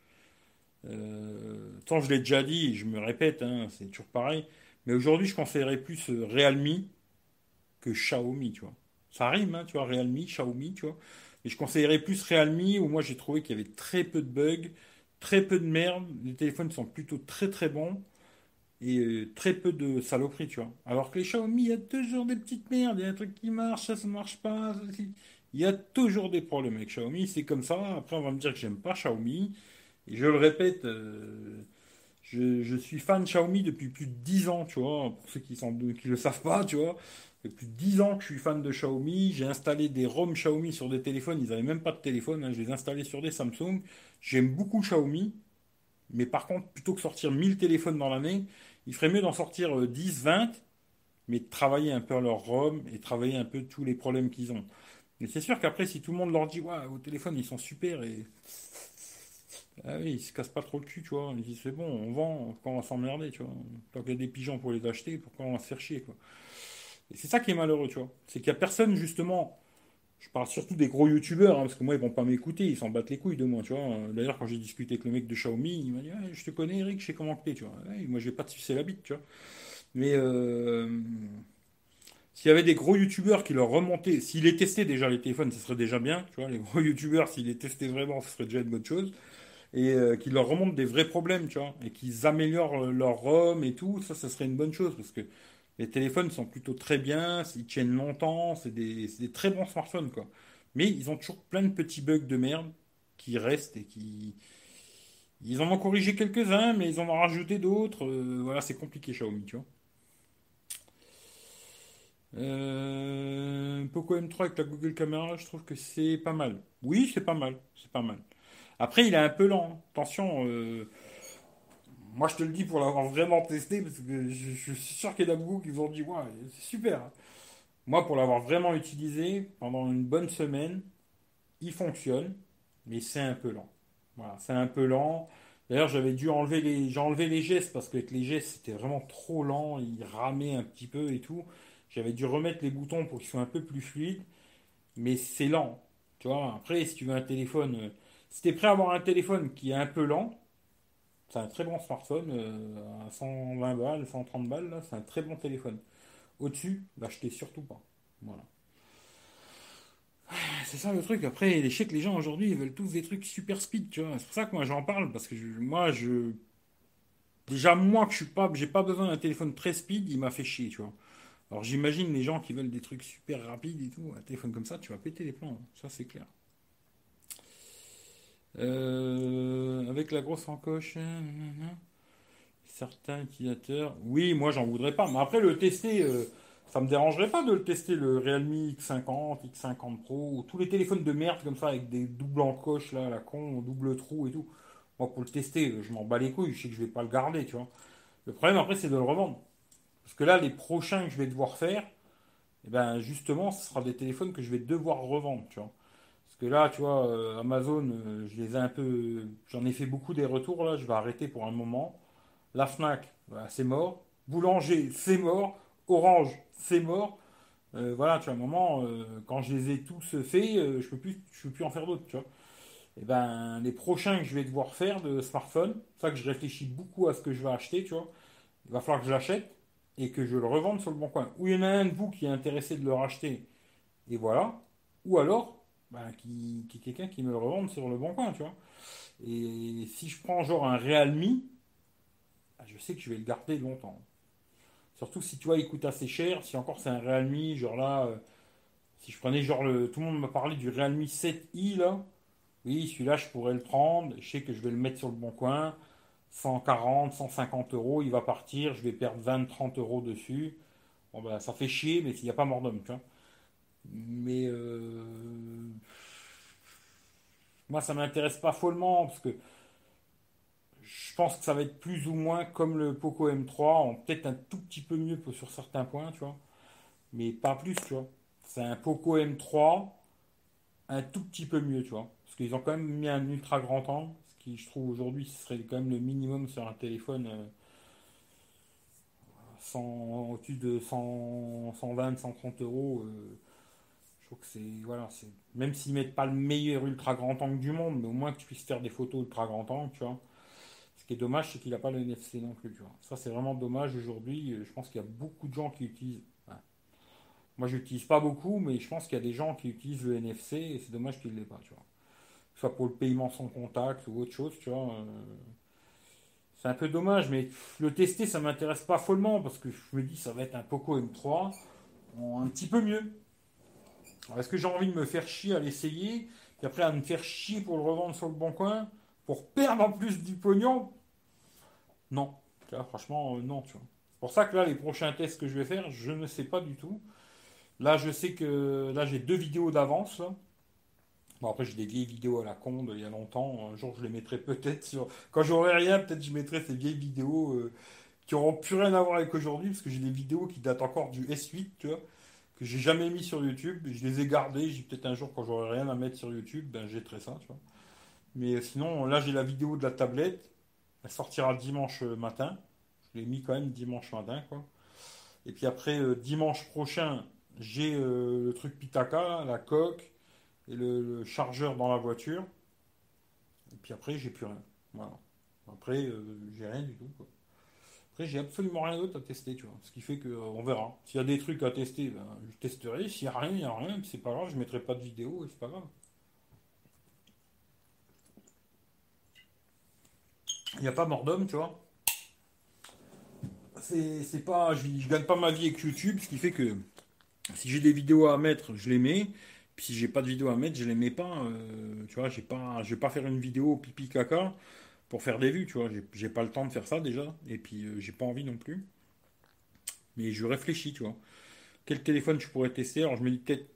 Euh, tant je l'ai déjà dit, je me répète, hein, c'est toujours pareil. Mais aujourd'hui, je conseillerais plus euh, Realme que Xiaomi, tu vois. Ça rime, hein, tu vois, Realme, Xiaomi, tu vois. Mais je conseillerais plus Realme, où moi j'ai trouvé qu'il y avait très peu de bugs, très peu de merde. Les téléphones sont plutôt très très bons et euh, très peu de saloperies, tu vois. Alors que les Xiaomi, il y a toujours des petites merdes, il y a un truc qui marche, ça, ça marche pas. Il y a toujours des problèmes avec Xiaomi, c'est comme ça. Après, on va me dire que j'aime pas Xiaomi. Et je le répète, euh, je, suis fan Xiaomi depuis plus de 10 ans, tu vois. Pour ceux qui ne le savent pas, tu vois. Depuis 10 ans que je suis fan de Xiaomi. J'ai installé des ROM Xiaomi sur des téléphones. Ils n'avaient même pas de téléphone. hein. Je les ai installés sur des Samsung. J'aime beaucoup Xiaomi. Mais par contre, plutôt que sortir 1000 téléphones dans l'année, il ferait mieux d'en sortir euh, 10, 20, mais de travailler un peu leur ROM et travailler un peu tous les problèmes qu'ils ont. Mais c'est sûr qu'après, si tout le monde leur dit, ouais, vos téléphones, ils sont super et. Ah oui, ils se cassent pas trop le cul, tu vois. Ils disent, c'est bon, on vend, pourquoi on va s'emmerder, tu vois. Tant qu'il y a des pigeons pour les acheter, pourquoi on va se faire chier, quoi. Et c'est ça qui est malheureux, tu vois. C'est qu'il y a personne, justement. Je parle surtout des gros youtubeurs, hein, parce que moi, ils vont pas m'écouter, ils s'en battent les couilles de moi, tu vois. D'ailleurs, quand j'ai discuté avec le mec de Xiaomi, il m'a dit, je te connais, Eric, je sais comment t'es, tu vois. Moi, je vais pas te sucer la bite, tu vois. Mais euh, s'il y avait des gros youtubeurs qui leur remontaient, s'ils les testaient déjà les téléphones, ce serait déjà bien, tu vois. Les gros [laughs] youtubeurs, s'ils les testaient vraiment, ce serait déjà une bonne chose. Et euh, qu'ils leur remontent des vrais problèmes, tu vois. Et qu'ils améliorent euh, leur ROM et tout, ça, ça serait une bonne chose, parce que les téléphones sont plutôt très bien, ils tiennent longtemps, c'est des, c'est des très bons smartphones, quoi. Mais ils ont toujours plein de petits bugs de merde qui restent et qui... Ils en ont corrigé quelques-uns, mais ils en ont rajouté d'autres. Euh, voilà, c'est compliqué, Xiaomi, tu vois. Euh, Poco M3 avec la Google Camera, je trouve que c'est pas mal. Oui, c'est pas mal, c'est pas mal. Après, il est un peu lent. hein. Attention, euh, moi je te le dis pour l'avoir vraiment testé, parce que je, suis sûr qu'il y a beaucoup qui vous ont dit, ouais, c'est super. hein. Moi, pour l'avoir vraiment utilisé pendant une bonne semaine, il fonctionne, mais c'est un peu lent. Voilà, c'est un peu lent. D'ailleurs, j'avais dû enlever les, j'ai enlevé les gestes parce qu'avec les gestes, c'était vraiment trop lent. Il ramait un petit peu et tout. J'avais dû remettre les boutons pour qu'ils soient un peu plus fluides, mais c'est lent. Tu vois, après, si tu veux un téléphone, euh, si t'es prêt à avoir un téléphone qui est un peu lent, c'est un très bon smartphone, euh, à 120 balles, 130 balles, c'est un très bon téléphone. Au-dessus, l'achetez surtout pas. Voilà. C'est ça le truc. Après, les chèques, les gens aujourd'hui, ils veulent tous des trucs super speed, tu vois. C'est pour ça que moi j'en parle, parce que je- moi, je. Déjà, moi, que je suis pas, j'ai pas besoin d'un téléphone très speed, il m'a fait chier, tu vois. Alors j'imagine les gens qui veulent des trucs super rapides et tout, un téléphone comme ça, tu vas péter les plombs, ça c'est clair. Euh, avec la grosse encoche, nanana. certains utilisateurs, oui, moi j'en voudrais pas, mais après le tester, euh, ça me dérangerait pas de le tester, le Realme X50, X50 Pro, ou tous les téléphones de merde comme ça avec des doubles encoches là, la con, double trou et tout. Moi pour le tester, je m'en bats les couilles, je sais que je vais pas le garder, tu vois. Le problème après c'est de le revendre. Parce que là, les prochains que je vais devoir faire, eh ben justement, ce sera des téléphones que je vais devoir revendre, tu vois. Que là, tu vois, euh, Amazon, euh, je les ai un peu, j'en ai fait beaucoup des retours là, je vais arrêter pour un moment. La Fnac, voilà, c'est mort. Boulanger, c'est mort. Orange, c'est mort. Euh, voilà, tu vois, à un moment, quand je les ai tous faits, je peux plus, je peux plus en faire d'autres, tu vois. Et ben, les prochains que je vais devoir faire de smartphone, ça que je réfléchis beaucoup à ce que je vais acheter, tu vois. Il va falloir que je l'achète et que je le revende sur le bon coin. Ou il y en a un de vous qui est intéressé de le racheter, et voilà. Ou alors, ben, qui, qui quelqu'un qui me le revende sur le bon coin, tu vois. Et si je prends genre un Realme, ben, je sais que je vais le garder longtemps. Surtout si tu vois, il coûte assez cher. Si encore c'est un Realme, genre là, euh, si je prenais genre le. Tout le monde m'a parlé du Realme 7i là. Oui, celui-là, je pourrais le prendre. Je sais que je vais le mettre sur le bon coin. 140, 150 euros, il va partir, je vais perdre 20, 30 euros dessus. Bon, ben, ça fait chier, mais il n'y a pas mort d'homme, tu vois. Mais euh, moi, ça m'intéresse pas follement, parce que je pense que ça va être plus ou moins comme le Poco M3, peut-être un tout petit peu mieux sur certains points, tu vois. Mais pas plus, tu vois. C'est un Poco M3, un tout petit peu mieux, tu vois. Parce qu'ils ont quand même mis un ultra grand angle, ce qui, je trouve, aujourd'hui, ce serait quand même le minimum sur un téléphone euh, au-dessus de 100, 120, 130 euros. Euh, trouve que c'est. Voilà, c'est. Même s'ils mettent pas le meilleur ultra grand angle du monde, mais au moins que tu puisses faire des photos ultra grand angle, tu vois. Ce qui est dommage, c'est qu'il n'a pas le NFC non plus, tu vois. Ça, c'est vraiment dommage aujourd'hui. Je pense qu'il y a beaucoup de gens qui utilisent. Moi, je n'utilise pas beaucoup, mais je pense qu'il y a des gens qui utilisent le NFC et c'est dommage qu'ils ne l'aient pas, tu vois. Soit pour le paiement sans contact ou autre chose, tu vois. Euh, c'est un peu dommage, mais le tester, ça m'intéresse pas follement parce que je me dis ça va être un Poco M3 un petit peu mieux. Est-ce que j'ai envie de me faire chier à l'essayer, et après à me faire chier pour le revendre sur le bon coin, pour perdre en plus du pognon? Non. franchement, euh, non. C'est pour ça que là, les prochains tests que je vais faire, je ne sais pas du tout. Là, je sais que là, j'ai deux vidéos d'avance. Bon, après, j'ai des vieilles vidéos à la con il y a longtemps. Un jour, je les mettrai peut-être sur. Quand j'aurai rien, peut-être je mettrai ces vieilles vidéos euh, qui n'auront plus rien à voir avec aujourd'hui, parce que j'ai des vidéos qui datent encore du S8, tu vois, que j'ai jamais mis sur YouTube. Je les ai gardées. J'ai peut-être un jour, quand j'aurai rien à mettre sur YouTube, ben, jetterai ça, tu vois. Mais sinon, là, j'ai la vidéo de la tablette. Elle sortira dimanche matin. Je l'ai mis quand même dimanche matin, quoi. Et puis après, euh, dimanche prochain, j'ai euh, le truc Pitaka, la coque et le, chargeur dans la voiture. Et puis après, j'ai plus rien. Voilà. Après, euh, j'ai rien du tout. J'ai absolument rien d'autre à tester, tu vois. Ce qui fait que euh, on verra. S'il y a des trucs à tester, ben, je testerai. S'il n'y a rien, a rien. C'est pas grave, je mettrai pas de vidéo et c'est pas grave. Il n'y a pas mort d'homme, tu vois. C'est pas. Je, gagne pas ma vie avec YouTube, ce qui fait que si j'ai des vidéos à mettre, je les mets. Puis si j'ai pas de vidéos à mettre, je les mets pas. Euh, tu vois, j'ai pas, je vais pas faire une vidéo pipi caca pour faire des vues. Tu vois, j'ai pas le temps de faire ça déjà. Et puis euh, j'ai pas envie non plus. Mais je réfléchis, tu vois. Quel téléphone je pourrais tester? Alors je me dis peut-être,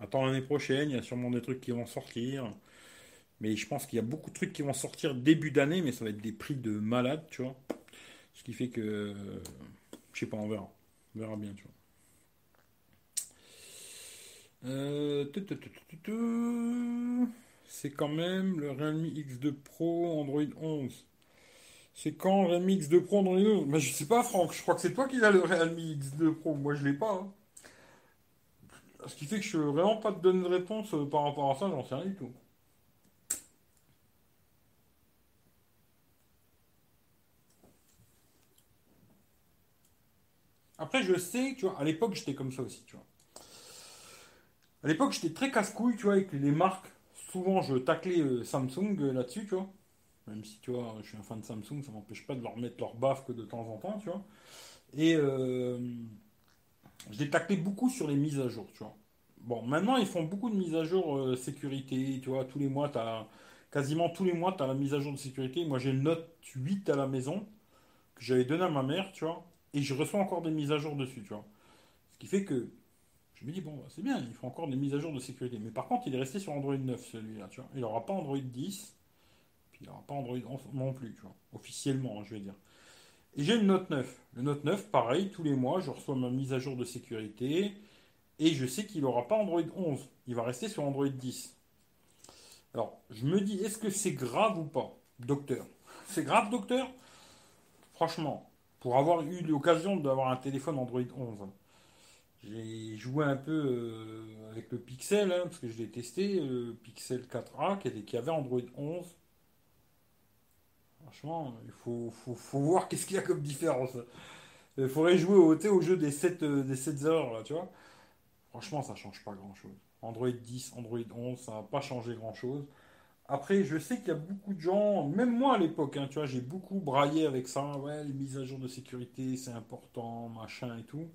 attends l'année prochaine, il y a sûrement des trucs qui vont sortir. Mais je pense qu'il y a beaucoup de trucs qui vont sortir début d'année, mais ça va être des prix de malade, tu vois. Ce qui fait que, je sais pas, on verra. On verra bien, tu vois. Euh, c'est quand même le Realme X2 Pro Android 11. C'est quand le Realme X2 Pro Android 11 Mais je sais pas, Franck, je crois que c'est toi qui as le Realme X2 Pro. Moi, je l'ai pas. Hein. Ce qui fait que je ne vraiment pas te donner de réponse euh, par rapport à ça, j'en sais rien du tout. Après, je sais, tu vois, à l'époque, j'étais comme ça aussi, tu vois. À l'époque, j'étais très casse-couille, tu vois, avec les marques. Souvent, je taclais euh, Samsung euh, là-dessus, tu vois. Même si, tu vois, je suis un fan de Samsung, ça m'empêche pas de leur mettre leur baffe que de temps en temps, tu vois. Et euh, je les taclais beaucoup sur les mises à jour, tu vois. Bon, maintenant, ils font beaucoup de mises à jour sécurité, tu vois. Tous les mois, tu as, quasiment tous les mois, tu as la mise à jour de sécurité. Moi, j'ai le Note 8 à la maison que j'avais donné à ma mère, tu vois. Et je reçois encore des mises à jour dessus, tu vois. Ce qui fait que je me dis, bon, c'est bien, il faut encore des mises à jour de sécurité. Mais par contre, il est resté sur Android 9, celui-là, tu vois. Il n'aura pas Android 10, puis il n'aura pas Android 11 non plus, tu vois. Officiellement, hein, je vais dire. Et j'ai le Note 9. Le Note 9, pareil, tous les mois, je reçois ma mise à jour de sécurité. Et je sais qu'il n'aura pas Android 11. Il va rester sur Android 10. Alors, je me dis, est-ce que c'est grave ou pas, docteur? [laughs] C'est grave, docteur? Franchement, pour avoir eu l'occasion d'avoir un téléphone Android 11, j'ai joué un peu euh, avec le Pixel, hein, parce que je l'ai testé, le Pixel 4a qui, avait Android 11. Franchement, il faut, voir qu'est-ce qu'il y a comme différence. Il faudrait jouer au, au jeu des 7, euh, des 7 heures, là, tu vois. Franchement, ça change pas grand-chose. Android 10, Android 11, ça n'a pas changé grand-chose. Après, je sais qu'il y a beaucoup de gens, même moi à l'époque, hein, tu vois, j'ai beaucoup braillé avec ça. Ouais, les mises à jour de sécurité, c'est important, machin et tout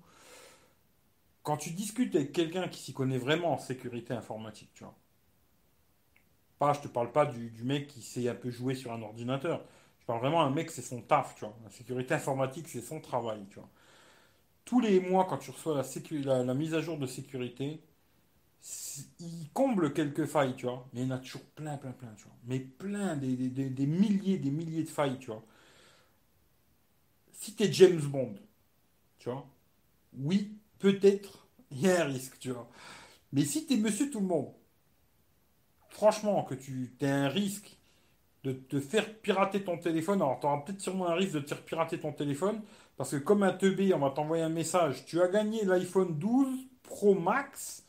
quand tu discutes avec quelqu'un qui s'y connaît vraiment en sécurité informatique, tu vois. Pas, je te parle pas du, mec qui sait un peu jouer sur un ordinateur. Je parle vraiment un mec, c'est son taf, tu vois. La sécurité informatique, c'est son travail, tu vois. Tous les mois, quand tu reçois la, mise à jour de sécurité, il comble quelques failles, tu vois. Mais il y en a toujours plein, plein, plein, tu vois. Mais plein, des, des milliers, des milliers de failles, tu vois. Si tu es James Bond, tu vois, oui, peut-être, il y a un risque, tu vois. Mais si tu es monsieur tout le monde, franchement, que tu as un risque de te faire pirater ton téléphone, alors tu auras peut-être sûrement un risque de te faire pirater ton téléphone, parce que comme un teubé, on va t'envoyer un message, tu as gagné l'iPhone 12 Pro Max.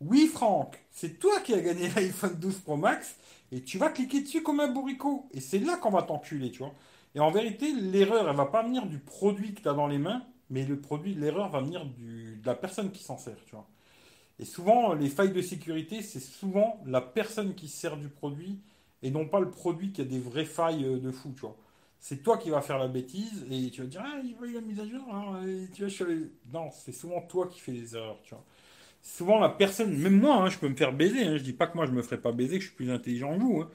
Oui, Franck, c'est toi qui as gagné [laughs] l'iPhone 12 Pro Max, et tu vas cliquer dessus comme un bourricot. Et c'est là qu'on va t'enculer, tu vois. Et en vérité, l'erreur, elle va pas venir du produit que tu as dans les mains, mais le produit, l'erreur va venir du, de la personne qui s'en sert, tu vois. Et souvent, les failles de sécurité, c'est souvent la personne qui sert du produit et non pas le produit qui a des vraies failles euh, de fou, tu vois. C'est toi qui vas faire la bêtise et tu vas dire, ah, il y la mise à jour, hein, tu Non, c'est souvent toi qui fais les erreurs, tu vois. Souvent, la personne, même moi, hein, je peux me faire baiser, hein, je dis pas que moi je me ferai pas baiser, que je suis plus intelligent que vous, hein.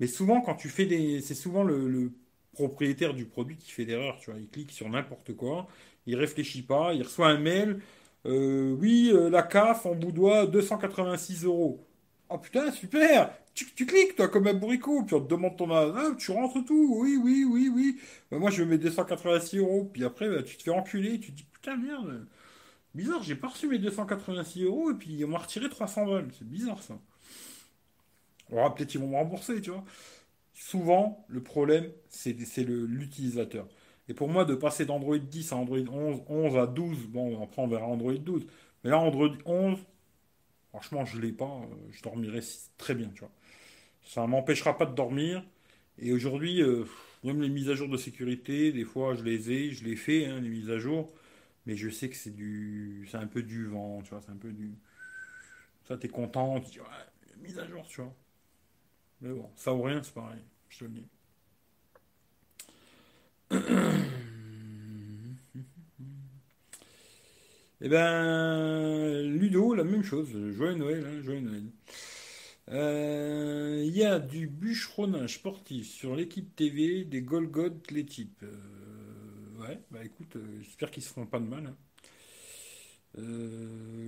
mais souvent, quand tu fais des. C'est souvent le, propriétaire du produit qui fait l'erreur, tu vois. Il clique sur n'importe quoi, il réfléchit pas, il reçoit un mail, euh, oui, euh, la CAF en boudoir 286 euros. Oh putain, super tu, cliques, toi, comme un bourricot, puis on te demande ton ah, tu rentres tout, oui, oui, oui, oui. Bah, moi, je mets 286 euros, puis après, bah, tu te fais enculer, tu te dis, putain, merde, bizarre, j'ai pas reçu mes 286 euros, et puis on m'a retiré 300 balles. C'est bizarre, ça. Alors, peut-être qu'ils vont me rembourser, tu vois. Souvent, le problème, c'est l'utilisateur. Et pour moi, de passer d'Android 10 à Android 11, 11 à 12, bon, après on verra Android 12. Mais là, Android 11, franchement, je ne l'ai pas. Euh, je dormirai très bien, tu vois. Ça ne m'empêchera pas de dormir. Et aujourd'hui, euh, même les mises à jour de sécurité, des fois, je les ai, je les fais, hein, les mises à jour. Mais je sais que c'est du, c'est un peu du vent, tu vois, c'est un peu du. Ça, t'es content, tu dis, ouais, mise à jour, tu vois. Mais bon, ça ou rien, c'est pareil, je te le dis. [clears throat] Eh ben, Ludo, la même chose. Joyeux Noël, hein, joyeux Noël. Euh, il y a du bûcheronnage sportif sur l'équipe TV des Golgoth les types. Euh, ouais, bah écoute, euh, j'espère qu'ils se feront pas de mal. Hein.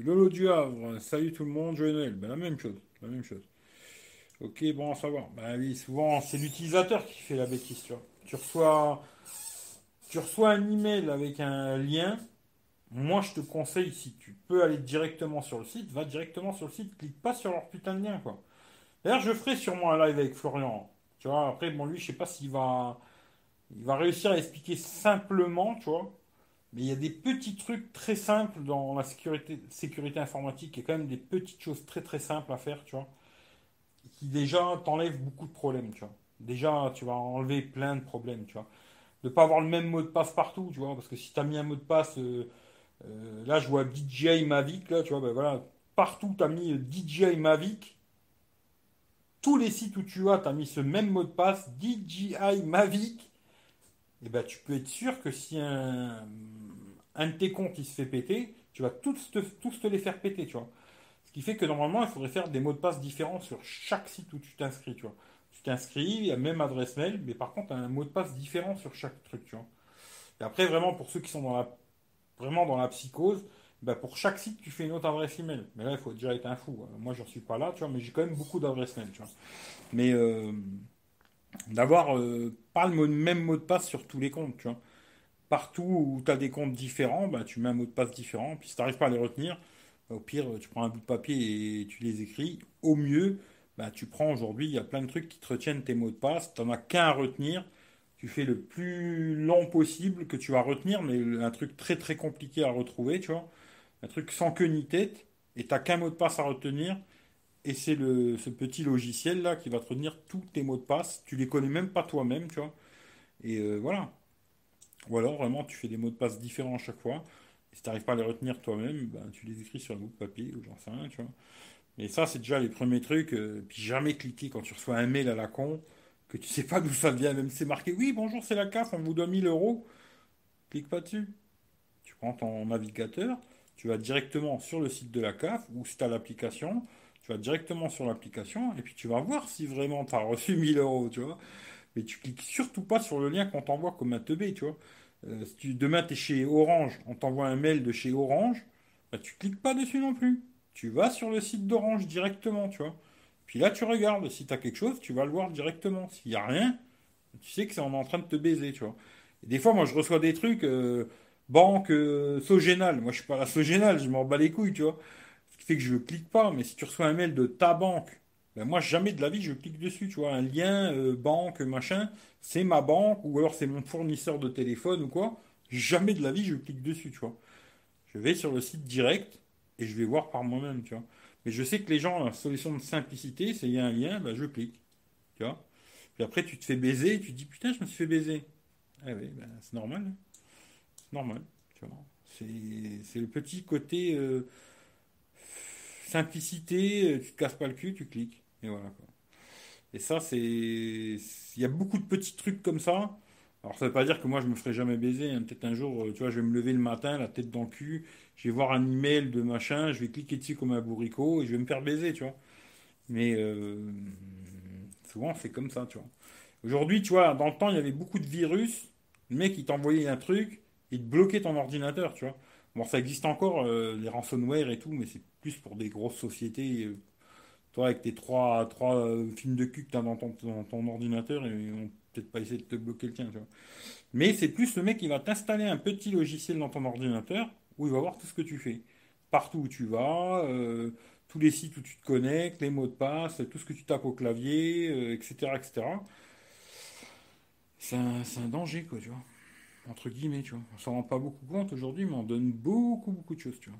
Lolo du Havre, salut tout le monde, joyeux Noël. Ben, la même chose, la même chose. Ok, bon à savoir. Bah oui, souvent c'est l'utilisateur qui fait la bêtise, tu vois. Tu reçois tu reçois un email avec un lien, moi je te conseille, si tu peux aller directement sur le site, va directement sur le site, clique pas sur leur putain de lien, quoi. D'ailleurs, je ferai sûrement un live avec Florian. Tu vois, après, bon, lui, je sais pas s'il va, il va réussir à expliquer simplement, tu vois. Mais il y a des petits trucs très simples dans la sécurité, informatique. Il y a quand même des petites choses très très simples à faire, tu vois. Qui déjà t'enlèvent beaucoup de problèmes, tu vois. Déjà, tu vas enlever plein de problèmes, tu vois de pas avoir le même mot de passe partout, tu vois, parce que si tu as mis un mot de passe, euh, euh, là je vois DJI Mavic, là, tu vois, ben voilà, partout tu as mis DJI Mavic, tous les sites où tu as, tu as mis ce même mot de passe, DJI Mavic, et ben tu peux être sûr que si un, de tes comptes il se fait péter, tu vas tous te, tous te les faire péter, tu vois. Ce qui fait que normalement, il faudrait faire des mots de passe différents sur chaque site où tu t'inscris, tu vois tu t'inscris, il y a même adresse mail, mais par contre, un mot de passe différent sur chaque truc, tu vois. Et après, vraiment, pour ceux qui sont dans la, vraiment dans la psychose, bah pour chaque site, tu fais une autre adresse email. Mais là, il faut déjà être un fou. Moi, je ne suis pas là, tu vois, mais j'ai quand même beaucoup d'adresses mail, tu vois. Mais euh, d'avoir euh, pas le même mot de passe sur tous les comptes, tu vois. Partout où tu as des comptes différents, bah, tu mets un mot de passe différent. Puis si tu n'arrives pas à les retenir, bah, au pire, tu prends un bout de papier et tu les écris. Au mieux, tu prends aujourd'hui, il y a plein de trucs qui te retiennent tes mots de passe, tu n'en as qu'un à retenir, tu fais le plus long possible que tu vas retenir, mais un truc très très compliqué à retrouver, tu vois, un truc sans queue ni tête, et tu n'as qu'un mot de passe à retenir, et c'est ce petit logiciel là qui va te retenir tous tes mots de passe, tu les connais même pas toi-même, tu vois, et euh, voilà. Ou alors vraiment tu fais des mots de passe différents à chaque fois, et si tu n'arrives pas à les retenir toi-même, ben, tu les écris sur un bout de papier, ou j'en sais rien, tu vois. Et ça, c'est déjà les premiers trucs. Euh, puis jamais cliquer quand tu reçois un mail à la con, que tu sais pas d'où ça vient. Même c'est marqué Oui, bonjour, c'est la CAF, on vous donne 1000 euros. Clique pas dessus. Tu prends ton navigateur, tu vas directement sur le site de la CAF, ou si tu as l'application, tu vas directement sur l'application, et puis tu vas voir si vraiment tu as reçu [laughs] 1000 euros, tu vois. mais tu cliques surtout pas sur le lien qu'on t'envoie comme un teubé, tu vois. Euh, si demain, tu es chez Orange, on t'envoie un mail de chez Orange, bah, tu cliques pas dessus non plus. Tu vas sur le site d'Orange directement, tu vois. Puis là, tu regardes. Si tu as quelque chose, tu vas le voir directement. S'il n'y a rien, tu sais que c'est en train de te baiser, tu vois. Des fois, moi, je reçois des trucs, euh, banque euh. Moi, je suis pas la Sogénal, je m'en bats les couilles, tu vois. Ce qui fait que je ne clique pas. Mais si tu reçois un mail de ta banque, ben moi, jamais de la vie, je clique dessus, tu vois. Un lien, euh, banque, machin, c'est ma banque, ou alors c'est mon fournisseur de téléphone ou quoi. Jamais de la vie, je clique dessus, tu vois. Je vais sur le site direct et je vais voir par moi-même, tu vois. Mais je sais que les gens, la solution de simplicité, c'est il y a un lien, ben, je clique. Tu vois? Puis après, tu te fais baiser, et tu te dis putain, je me suis fait baiser. Ah ben, c'est normal. Hein. C'est normal. Tu vois. C'est, le petit côté euh, simplicité, euh, tu te casses pas le cul, tu cliques. Et voilà. Quoi. Et ça, c'est. Il y a beaucoup de petits trucs comme ça. Alors, ça veut pas dire que moi, je me ferai jamais baiser. Hein. Peut-être un jour, euh, tu vois, je vais me lever le matin, la tête dans le cul, je vais voir un email de machin, je vais cliquer dessus comme un bourricot et je vais me faire baiser, tu vois. Mais souvent, c'est comme ça, tu vois. Aujourd'hui, tu vois, dans le temps, il y avait beaucoup de virus. Le mec, il t'envoyait un truc, il te bloquait ton ordinateur, tu vois. Bon, ça existe encore, euh, les ransomware et tout, mais c'est plus pour des grosses sociétés. Euh, toi, avec tes trois, trois euh, films de cul que tu as dans ton, ordinateur, ils vont peut-être pas essayer de te bloquer le tien, tu vois. Mais c'est plus le mec qui va t'installer un petit logiciel dans ton ordinateur où il va voir tout ce que tu fais. Partout où tu vas, tous les sites où tu te connectes, les mots de passe, tout ce que tu tapes au clavier, etc., etc c'est un, danger, quoi, tu vois. Entre guillemets, tu vois. On s'en rend pas beaucoup compte aujourd'hui, mais on donne beaucoup, beaucoup de choses, tu vois.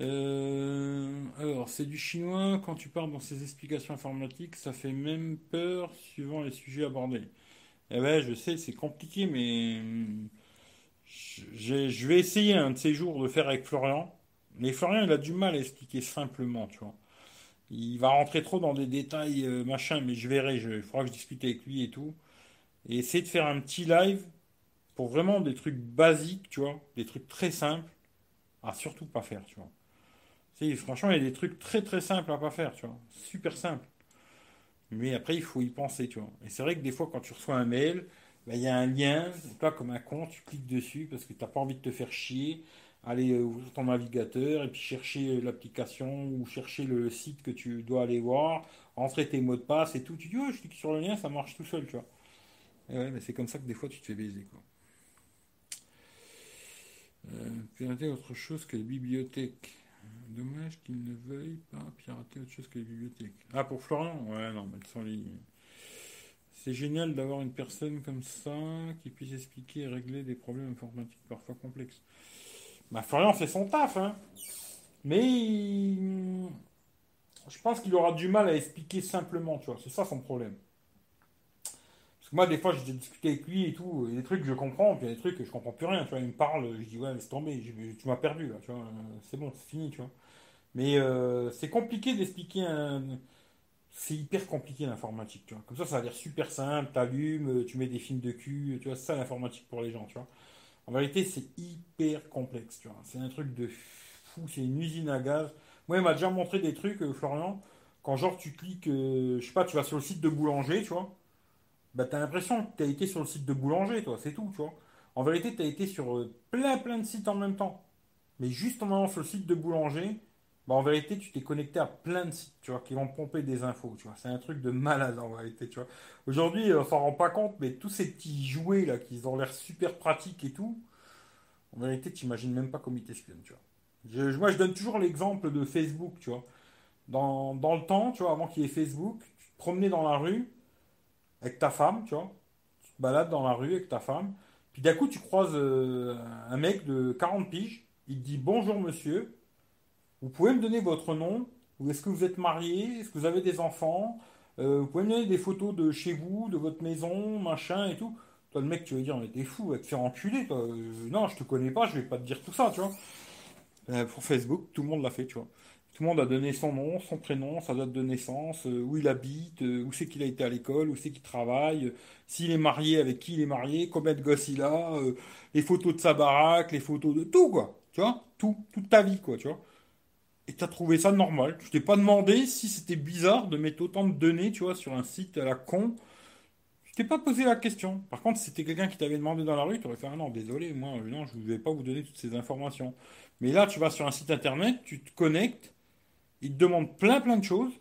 Euh, alors, c'est du chinois. Quand tu parles dans ces explications informatiques, ça fait même peur suivant les sujets abordés. Eh ben, je sais, c'est compliqué, mais je vais essayer un de ces jours de faire avec Florian. Mais Florian, il a du mal à expliquer simplement, tu vois. Il va rentrer trop dans des détails, euh, machin, mais je verrai, il faudra que je discute avec lui et tout. Et essayer de faire un petit live pour vraiment des trucs basiques, tu vois, des trucs très simples, à surtout pas faire, tu vois. Franchement, il y a des trucs très très simples à pas faire, tu vois, super simples. Mais après, il faut y penser, tu vois. Et c'est vrai que des fois, quand tu reçois un mail, ben, il y a un lien, toi, comme un con, tu cliques dessus parce que tu n'as pas envie de te faire chier aller euh, ouvrir ton navigateur et puis chercher l'application ou chercher le site que tu dois aller voir, entrer tes mots de passe et tout. Tu dis, ouais, je clique sur le lien, ça marche tout seul, tu vois. Et ouais, mais c'est comme ça que des fois tu te fais baiser, quoi. Euh, autre chose que les bibliothèques. Dommage qu'ils ne veuillent pas pirater autre chose que les bibliothèques. Ah, pour Florian? Ouais, non, mais sont ligne. C'est génial d'avoir une personne comme ça qui puisse expliquer et régler des problèmes informatiques parfois complexes. Bah, Florian fait son taf, hein. Mais je pense qu'il aura du mal à expliquer simplement, tu vois. C'est ça son problème. Moi, des fois, j'ai discuté avec lui et tout, il y a des trucs que je comprends, puis il y a des trucs que je comprends plus rien, tu vois. Il me parle, je dis, ouais, laisse tomber, tu m'as perdu, tu vois. C'est bon, c'est fini, tu vois. Mais euh, c'est compliqué d'expliquer un. C'est hyper compliqué l'informatique, tu vois. Comme ça, ça a l'air super simple, t'allumes, tu mets des films de cul, tu vois, c'est ça l'informatique pour les gens, tu vois. En vérité, c'est hyper complexe, tu vois. C'est un truc de fou, c'est une usine à gaz. Moi, il m'a déjà montré des trucs, euh, Florian, quand genre tu cliques, euh, je sais pas, tu vas sur le site de boulanger, tu vois. Bah, t'as l'impression que t'as été sur le site de boulanger, toi, c'est tout, tu vois. En vérité, t'as été sur euh, plein plein de sites en même temps. Mais juste en allant sur le site de boulanger, bah, en vérité, tu t'es connecté à plein de sites, tu vois, qui vont pomper des infos, tu vois. C'est un truc de malade, en vérité, tu vois. Aujourd'hui, on s'en rend pas compte, mais tous ces petits jouets, là, qui ont l'air super pratiques et tout, en vérité, tu n'imagines même pas comment ils t'espionnent, tu vois. moi, je donne toujours l'exemple de Facebook, tu vois. Dans, le temps, tu vois, avant qu'il y ait Facebook, tu te promenais dans la rue avec ta femme, tu vois. Tu te balades dans la rue avec ta femme. Puis d'un coup, tu croises euh, un mec de 40 piges. Il te dit bonjour monsieur. Vous pouvez me donner votre nom? Ou est-ce que vous êtes marié? Est-ce que vous avez des enfants? Euh, Vous pouvez me donner des photos de chez vous, de votre maison, machin et tout. Toi, le mec, tu vas dire, mais t'es fou, va te faire enculer. Toi. Euh, non, je te connais pas, je vais pas te dire tout ça, tu vois. Pour Facebook, tout le monde l'a fait, tu vois. Tout le monde a donné son nom, son prénom, sa date de naissance, où il habite, où c'est qu'il a été à l'école, où c'est qu'il travaille, s'il est marié, avec qui il est marié, combien de gosses il a, les photos de sa baraque, les photos de tout, quoi. Tu vois? Tout, toute ta vie, quoi, tu vois et tu as trouvé ça normal. Tu t'es pas demandé si c'était bizarre de mettre autant de données, tu vois, sur un site à la con. Tu t'es pas posé la question. Par contre, si c'était quelqu'un qui t'avait demandé dans la rue, tu aurais fait ah non, désolé, moi, non, je ne vais pas vous donner toutes ces informations. Mais là, tu vas sur un site internet, tu te connectes, il te demande plein plein de choses,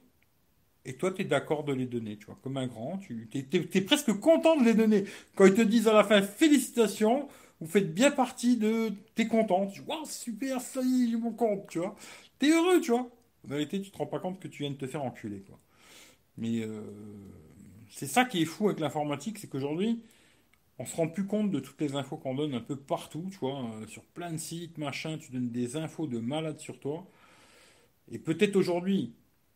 et toi, tu es d'accord de les donner, tu vois, comme un grand, tu es, presque content de les donner. Quand ils te disent à la fin félicitations, vous faites bien partie de. T'es content, tu vois, super, ça y est, mon compte, tu vois. T'es heureux, tu vois. En vérité, tu te rends pas compte que tu viens de te faire enculer, quoi. Mais euh, c'est ça qui est fou avec l'informatique, c'est qu'aujourd'hui, on se rend plus compte de toutes les infos qu'on donne un peu partout, tu vois, euh, sur plein de sites, machin, tu donnes des infos de malade sur toi. Et peut-être aujourd'hui,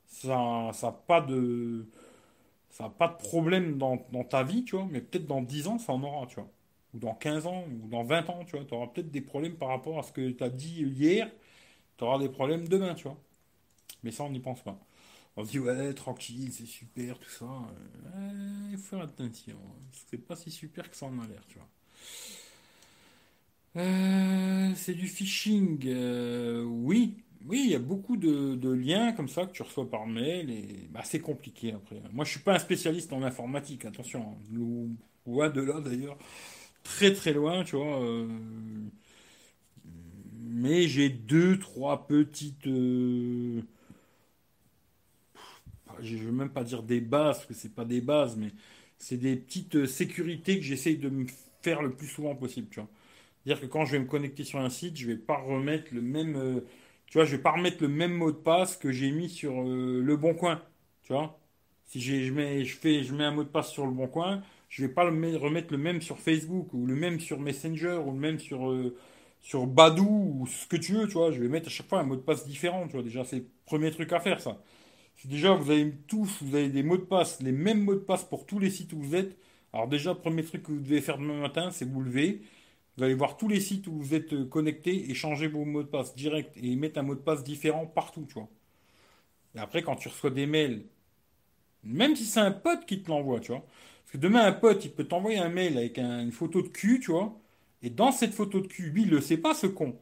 ça n'a pas de problème dans, ta vie, tu vois, mais peut-être dans 10 ans, ça en aura, tu vois. Ou dans 15 ans, ou dans 20 ans, tu vois. Tu auras peut-être des problèmes par rapport à ce que tu as dit hier, tu auras des problèmes demain, tu vois. Mais ça, on n'y pense pas. On se dit, ouais, tranquille, c'est super, tout ça. Il faut faire attention. C'est pas si super que ça en a l'air, tu vois. Euh, c'est du phishing. Euh, oui, oui, il y a beaucoup de, liens comme ça que tu reçois par mail et bah, c'est compliqué après. Moi, je suis pas un spécialiste en informatique, attention. Hein. Loin de là d'ailleurs, très très loin, tu vois. Euh, mais j'ai deux, trois petites. Euh, je ne veux même pas dire des bases, parce que c'est pas des bases, mais c'est des petites sécurités que j'essaye de me faire le plus souvent possible, tu vois. C'est-à-dire que quand je vais me connecter sur un site, je vais pas remettre le même. Euh, tu vois, je vais pas remettre le même mot de passe que j'ai mis sur euh, le bon coin. Tu vois Si je, mets, je, fais, je mets un mot de passe sur le bon coin, je vais pas le remettre le même sur Facebook ou le même sur Messenger ou le même sur, euh, sur Badou ou ce que tu veux. Tu vois, je vais mettre à chaque fois un mot de passe différent. Tu vois, déjà, c'est le premier truc à faire, ça. Si déjà vous avez tous, vous avez des mots de passe, les mêmes mots de passe pour tous les sites où vous êtes. Alors déjà, le premier truc que vous devez faire demain matin, c'est vous lever, vous allez voir tous les sites où vous êtes euh, connecté et changer vos mots de passe direct et mettre un mot de passe différent partout, tu vois. Et après, quand tu reçois des mails, même si c'est un pote qui te l'envoie, tu vois. Parce que demain, un pote, il peut t'envoyer un mail avec une photo de cul, tu vois. Et dans cette photo de cul, lui, il le sait pas, ce con.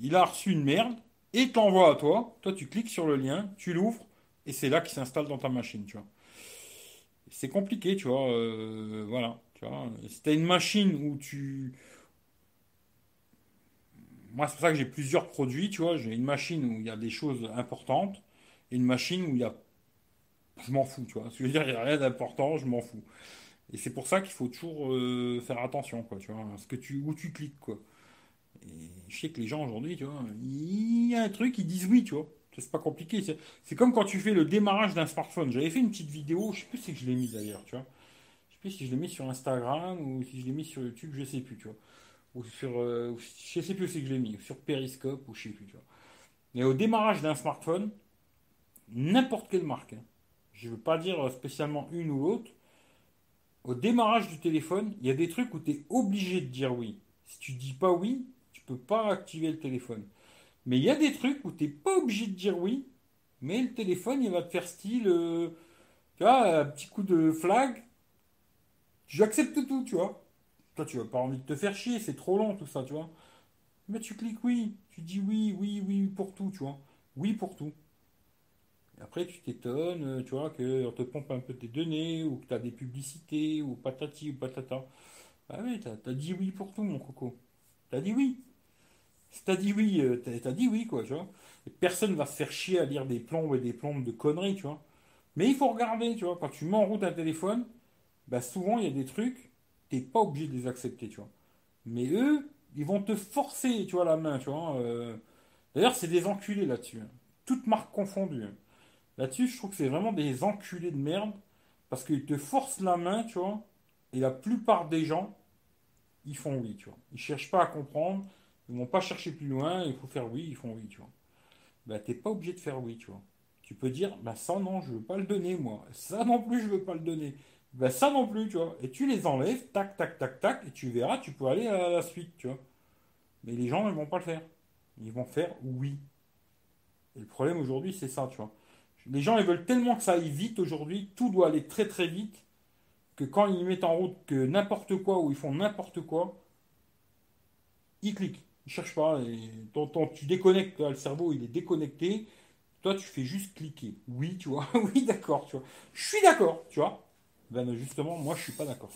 Il a reçu une merde et t'envoie à toi. Toi, tu cliques sur le lien, tu l'ouvres et c'est là qu'il s'installe dans ta machine, tu vois. C'est compliqué, tu vois. Euh, voilà. Tu. Si as une machine où tu moi, c'est pour ça que j'ai plusieurs produits, tu vois. J'ai une machine où il y a des choses importantes et une machine où il y a. Je m'en fous, tu vois. Ce [laughs] que je veux dire, il n'y a rien d'important, je m'en fous. Et c'est pour ça qu'il faut toujours euh, faire attention, quoi, tu vois, ce que tu, où tu cliques, quoi. Et je sais que les gens aujourd'hui, tu vois, il y a un truc, ils disent oui, tu vois. C'est pas compliqué. C'est comme quand tu fais le démarrage d'un smartphone. J'avais fait une petite vidéo, je sais plus si je l'ai mis d'ailleurs, tu vois. Je sais plus si je l'ai mis sur Instagram ou si je l'ai mis sur YouTube, je sais plus, tu vois ou sur, euh, je sais plus si je l'ai mis, sur Periscope ou je sais plus, tu vois. Mais au démarrage d'un smartphone, n'importe quelle marque, hein, je ne veux pas dire spécialement une ou l'autre, au démarrage du téléphone, il y a des trucs où tu es obligé de dire oui. Si tu dis pas oui, tu peux pas activer le téléphone. Mais il y a des trucs où tu n'es pas obligé de dire oui, mais le téléphone, il va te faire style, euh, tu vois, un petit coup de flag, j'accepte tout, tu vois. Tu n'as pas envie de te faire chier, c'est trop long tout ça, tu vois. Mais tu cliques oui, tu dis oui, oui, oui pour tout, tu vois. Oui pour tout. Après, tu t'étonnes, euh, tu vois, qu'on te pompe un peu tes données, ou que tu as des publicités, ou patati ou patata. Ah oui, t'as as dit oui pour tout, mon coco. T'as dit oui. T'as dit oui, euh, t'as as dit oui, quoi, tu vois. Et personne va se faire chier à lire des plombes et des plombes de conneries, tu vois. Mais il faut regarder, tu vois, quand tu mets en route un téléphone, bah souvent il y a des trucs t'es pas obligé de les accepter, tu vois. Mais eux, ils vont te forcer, tu vois, la main, tu vois. Euh. D'ailleurs, c'est des enculés là-dessus. Hein. Toutes marques confondues. Hein. Là-dessus, je trouve que c'est vraiment des enculés de merde. Parce qu'ils te forcent la main, tu vois. Et la plupart des gens, ils font oui, tu vois. Ils cherchent pas à comprendre. Ils vont pas chercher plus loin. Il faut faire oui, ils font oui, tu vois. Bah, t'es pas obligé de faire oui, tu vois. Tu peux dire, bah ça non, je veux pas le donner, moi. Ça non plus, je veux pas le donner. Ben ça non plus, tu vois. Et tu les enlèves, tac, tac, tac, tac, et tu verras, tu peux aller à la suite, tu vois. Mais les gens, ils vont pas le faire. Ils vont faire oui. Et le problème aujourd'hui, c'est ça, tu vois. Les gens, ils veulent tellement que ça aille vite aujourd'hui, tout doit aller très très vite, que quand ils mettent en route que n'importe quoi ou ils font n'importe quoi, ils cliquent. Il cherche pas. Et tu déconnectes, le cerveau, il est déconnecté. Toi, tu fais juste cliquer. Oui, tu vois. [laughs] oui, d'accord, tu vois. Je suis d'accord, tu vois. Ben, justement, moi, je suis pas d'accord.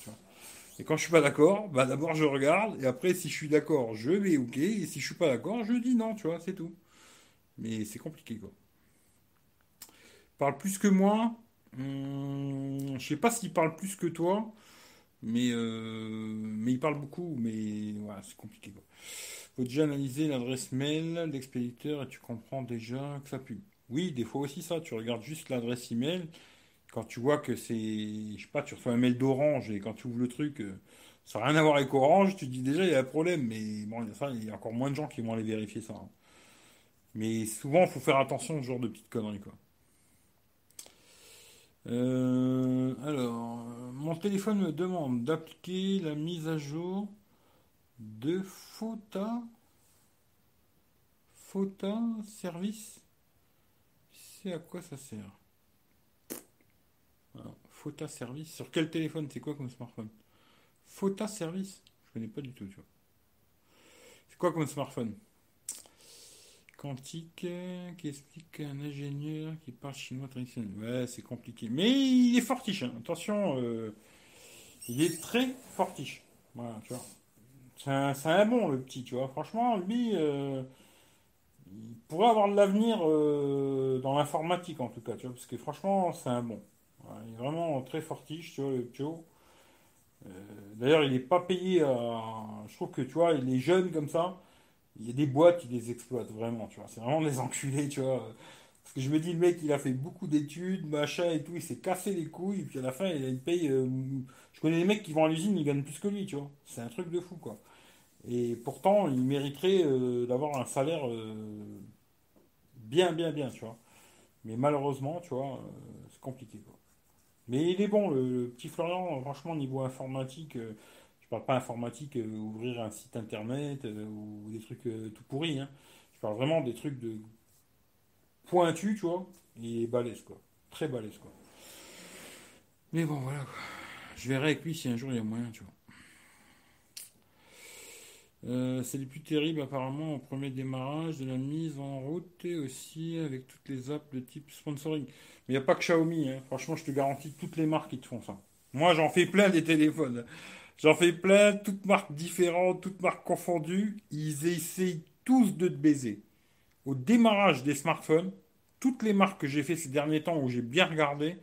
Et quand je suis pas d'accord, bah d'abord je regarde, et après si je suis d'accord, je vais ok, et si je suis pas d'accord, je dis non, tu vois, c'est tout. Mais c'est compliqué quoi. Parle plus que moi. Hum, je sais pas s'il parle plus que toi, mais euh, mais il parle beaucoup, mais voilà, c'est compliqué quoi. Faut déjà analyser l'adresse mail l'expéditeur et tu comprends déjà que ça pue. Oui, des fois aussi ça, tu regardes juste l'adresse email quand tu vois que c'est, je sais pas, tu reçois un mail d'Orange et quand tu ouvres le truc, euh, ça n'a rien à voir avec Orange, tu te dis déjà il y a un problème, mais bon, ça, il y a encore moins de gens qui vont aller vérifier ça. Hein. Mais souvent, il faut faire attention ce genre de petites conneries, quoi. Euh, alors, mon téléphone me demande d'appliquer la mise à jour de FOTA. FOTA service. C'est à quoi ça sert? Fota service. Sur quel téléphone? C'est quoi comme smartphone? Fota service Je connais pas du tout, tu vois. C'est quoi comme smartphone? Quantique qui explique qu'un ingénieur qui parle chinois traditionnel? Ouais, c'est compliqué. Mais il est fortiche, hein. attention. Euh, il est très fortiche. Voilà, tu vois. C'est un, bon, le petit, tu vois. Franchement, lui, euh, il pourrait avoir de l'avenir euh, dans l'informatique, en tout cas, tu vois. Parce que franchement, c'est un bon il est vraiment très fortiche, tu vois, le Pio. Euh, d'ailleurs, il n'est pas payé à. Je trouve que, tu vois, il est jeune comme ça. Il y a des boîtes qui les exploitent vraiment, tu vois. C'est vraiment des [laughs] enculés, tu vois. Parce que je me dis, le mec, il a fait beaucoup d'études, machin et tout, il s'est cassé les couilles, et puis à la fin, il, paye. Euh, je connais des mecs qui vont à l'usine, ils gagnent plus que lui, tu vois. C'est un truc de fou, quoi. Et pourtant, il mériterait euh, d'avoir un salaire bien, bien, bien, tu vois. Mais malheureusement, tu vois, c'est compliqué, quoi. Mais il est bon, le, petit Florian, franchement, niveau informatique, euh, je parle pas informatique, euh, ouvrir un site internet euh, ou des trucs tout pourris. Hein. Je parle vraiment des trucs de pointus, tu vois, et balèze, quoi. Très balèze, quoi. Mais bon, voilà, quoi. Je verrai avec lui si un jour il y a moyen, tu vois. C'est les plus terribles apparemment au premier démarrage de la mise en route et aussi avec toutes les apps de type sponsoring. Mais il n'y a pas que Xiaomi. Hein. Franchement, je te garantis, toutes les marques qui te font ça. Moi, j'en fais plein des téléphones. J'en fais plein, toutes marques différentes, toutes marques confondues. Ils essayent tous de te baiser. Au démarrage des smartphones, toutes les marques que j'ai fait ces derniers temps où j'ai bien regardé,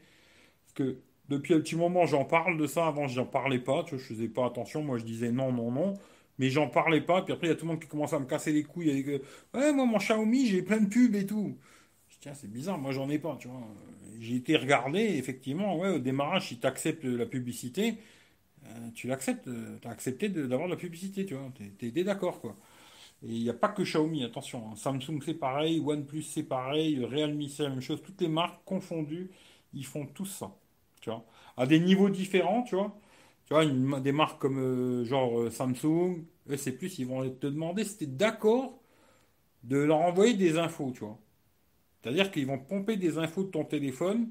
parce que depuis un petit moment, j'en parle de ça. Avant, je n'en parlais pas. Tu vois, je faisais pas attention. Moi, je disais non, non, non. Mais j'en parlais pas. Puis après, il y a tout le monde qui commence à me casser les couilles. Avec, ouais, moi, mon Xiaomi, j'ai plein de pubs et tout. tiens, c'est bizarre. Moi, j'en ai pas. Tu vois j'ai été regardé, effectivement, ouais, au démarrage, si tu acceptes la publicité, euh, tu l'acceptes, euh, tu as accepté d'avoir de la publicité, tu vois, tu es, d'accord, quoi. Et il n'y a pas que Xiaomi, attention, hein. Samsung c'est pareil, OnePlus c'est pareil, Realme c'est la même chose, toutes les marques confondues, ils font tout ça, tu vois, à des niveaux différents, tu vois. Tu vois, des marques comme euh, genre Samsung, eux c'est plus, ils vont te demander si tu es d'accord de leur envoyer des infos, tu vois. C'est-à-dire qu'ils vont pomper des infos de ton téléphone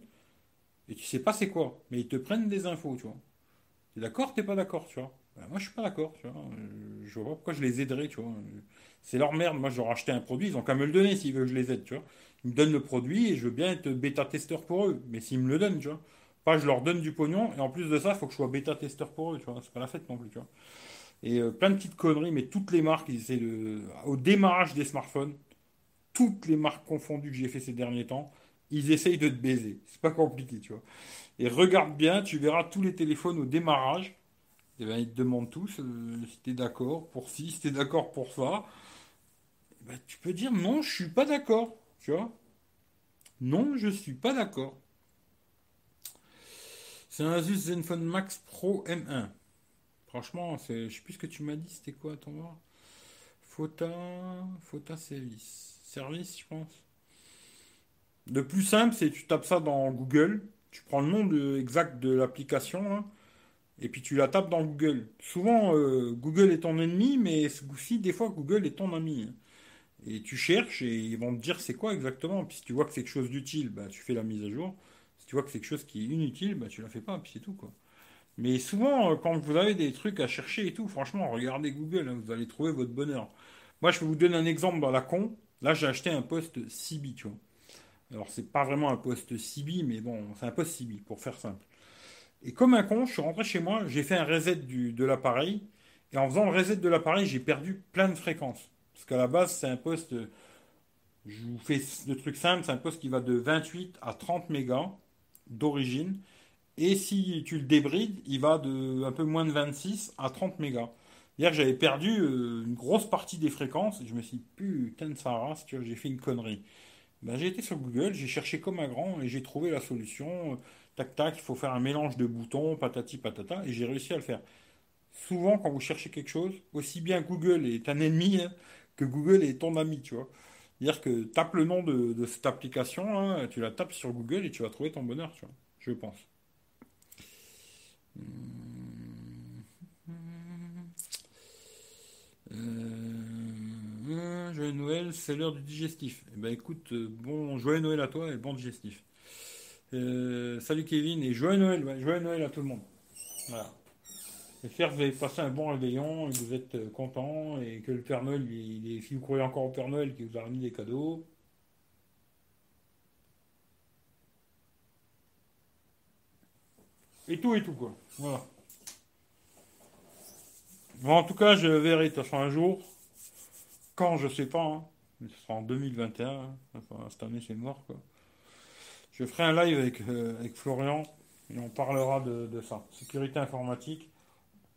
et tu sais pas c'est quoi, mais ils te prennent des infos, tu vois. T'es d'accord, t'es pas d'accord, tu vois. Ben, moi je suis pas d'accord, tu vois. Je vois pas pourquoi je les aiderais, tu vois. C'est leur merde. Moi je leur acheté un produit, ils ont qu'à me le donner s'ils veulent que je les aide, tu vois. Ils me donnent le produit et je veux bien être bêta-testeur pour eux. Mais s'ils me le donnent, tu vois. Pas je leur donne du pognon et en plus de ça, il faut que je sois bêta-testeur pour eux, tu vois. C'est pas la fête non plus, tu vois. Et euh, plein de petites conneries, mais toutes les marques, ils essaient de. Au démarrage des smartphones, toutes les marques confondues que j'ai fait ces derniers temps, ils essayent de te baiser. C'est pas compliqué, tu vois. Et regarde bien, tu verras tous les téléphones au démarrage. Eh ben, ils te demandent tous euh, si tu es d'accord pour ci, si tu es d'accord pour ça. Eh ben, tu peux dire non, je suis pas d'accord, tu vois. Non, je suis pas d'accord. C'est un Asus Zenfone Max Pro M1. Franchement, je sais plus ce que tu m'as dit, c'était quoi, ton voir Fota, Fota Service service, je pense. Le plus simple, c'est tu tapes ça dans Google, tu prends le nom exact de l'application, et puis tu la tapes dans Google. Souvent, euh, Google est ton ennemi, mais aussi, des fois, Google est ton ami. Hein. Et tu cherches et ils vont te dire c'est quoi exactement. Puis si tu vois que c'est quelque chose d'utile, bah, tu fais la mise à jour. Si tu vois que c'est quelque chose qui est inutile, bah, tu la fais pas, puis c'est tout. quoi. Mais souvent, euh, quand vous avez des trucs à chercher et tout, franchement, regardez Google, hein, vous allez trouver votre bonheur. Moi, je vais vous donner un exemple dans la con. Là, j'ai acheté un poste CB, tu vois. Alors, c'est pas vraiment un poste CB, mais bon, c'est un poste CB, pour faire simple. Et comme un con, je suis rentré chez moi, j'ai fait un reset du, de l'appareil. Et en faisant le reset de l'appareil, j'ai perdu plein de fréquences. Parce qu'à la base, c'est un poste, je vous fais le truc simple, c'est un poste qui va de 28 à 30 mégas d'origine. Et si tu le débrides, il va de un peu moins de 26 à 30 mégas. Hier, j'avais perdu euh, une grosse partie des fréquences. Je me suis dit, putain de sa race, j'ai fait une connerie. Ben, j'ai été sur Google, j'ai cherché comme un grand et j'ai trouvé la solution. Tac, tac, il faut faire un mélange de boutons, patati patata, et j'ai réussi à le faire. Souvent, quand vous cherchez quelque chose, aussi bien Google est un ennemi hein, que Google est ton ami, tu vois. C'est-à-dire que tape le nom de, cette application, hein, tu la tapes sur Google et tu vas trouver ton bonheur, tu vois. Je pense. Euh, joyeux Noël, c'est l'heure du digestif. Eh ben écoute, euh, bon joyeux Noël à toi et bon digestif. Euh, salut Kevin et joyeux Noël, joyeux Noël à tout le monde. Voilà. J'espère que vous avez passé un bon réveillon et que vous êtes euh, content et que le Père Noël, il, si vous croyez encore au Père Noël, qui vous a remis des cadeaux. Et tout et tout quoi. Voilà. Bon, en tout cas, je verrai de toute façon un jour. Quand, je sais pas. Hein. Mais ce sera en 2021. Enfin, cette année, c'est mort quoi. Je ferai un live avec, euh, avec Florian et on parlera de, ça. Sécurité informatique.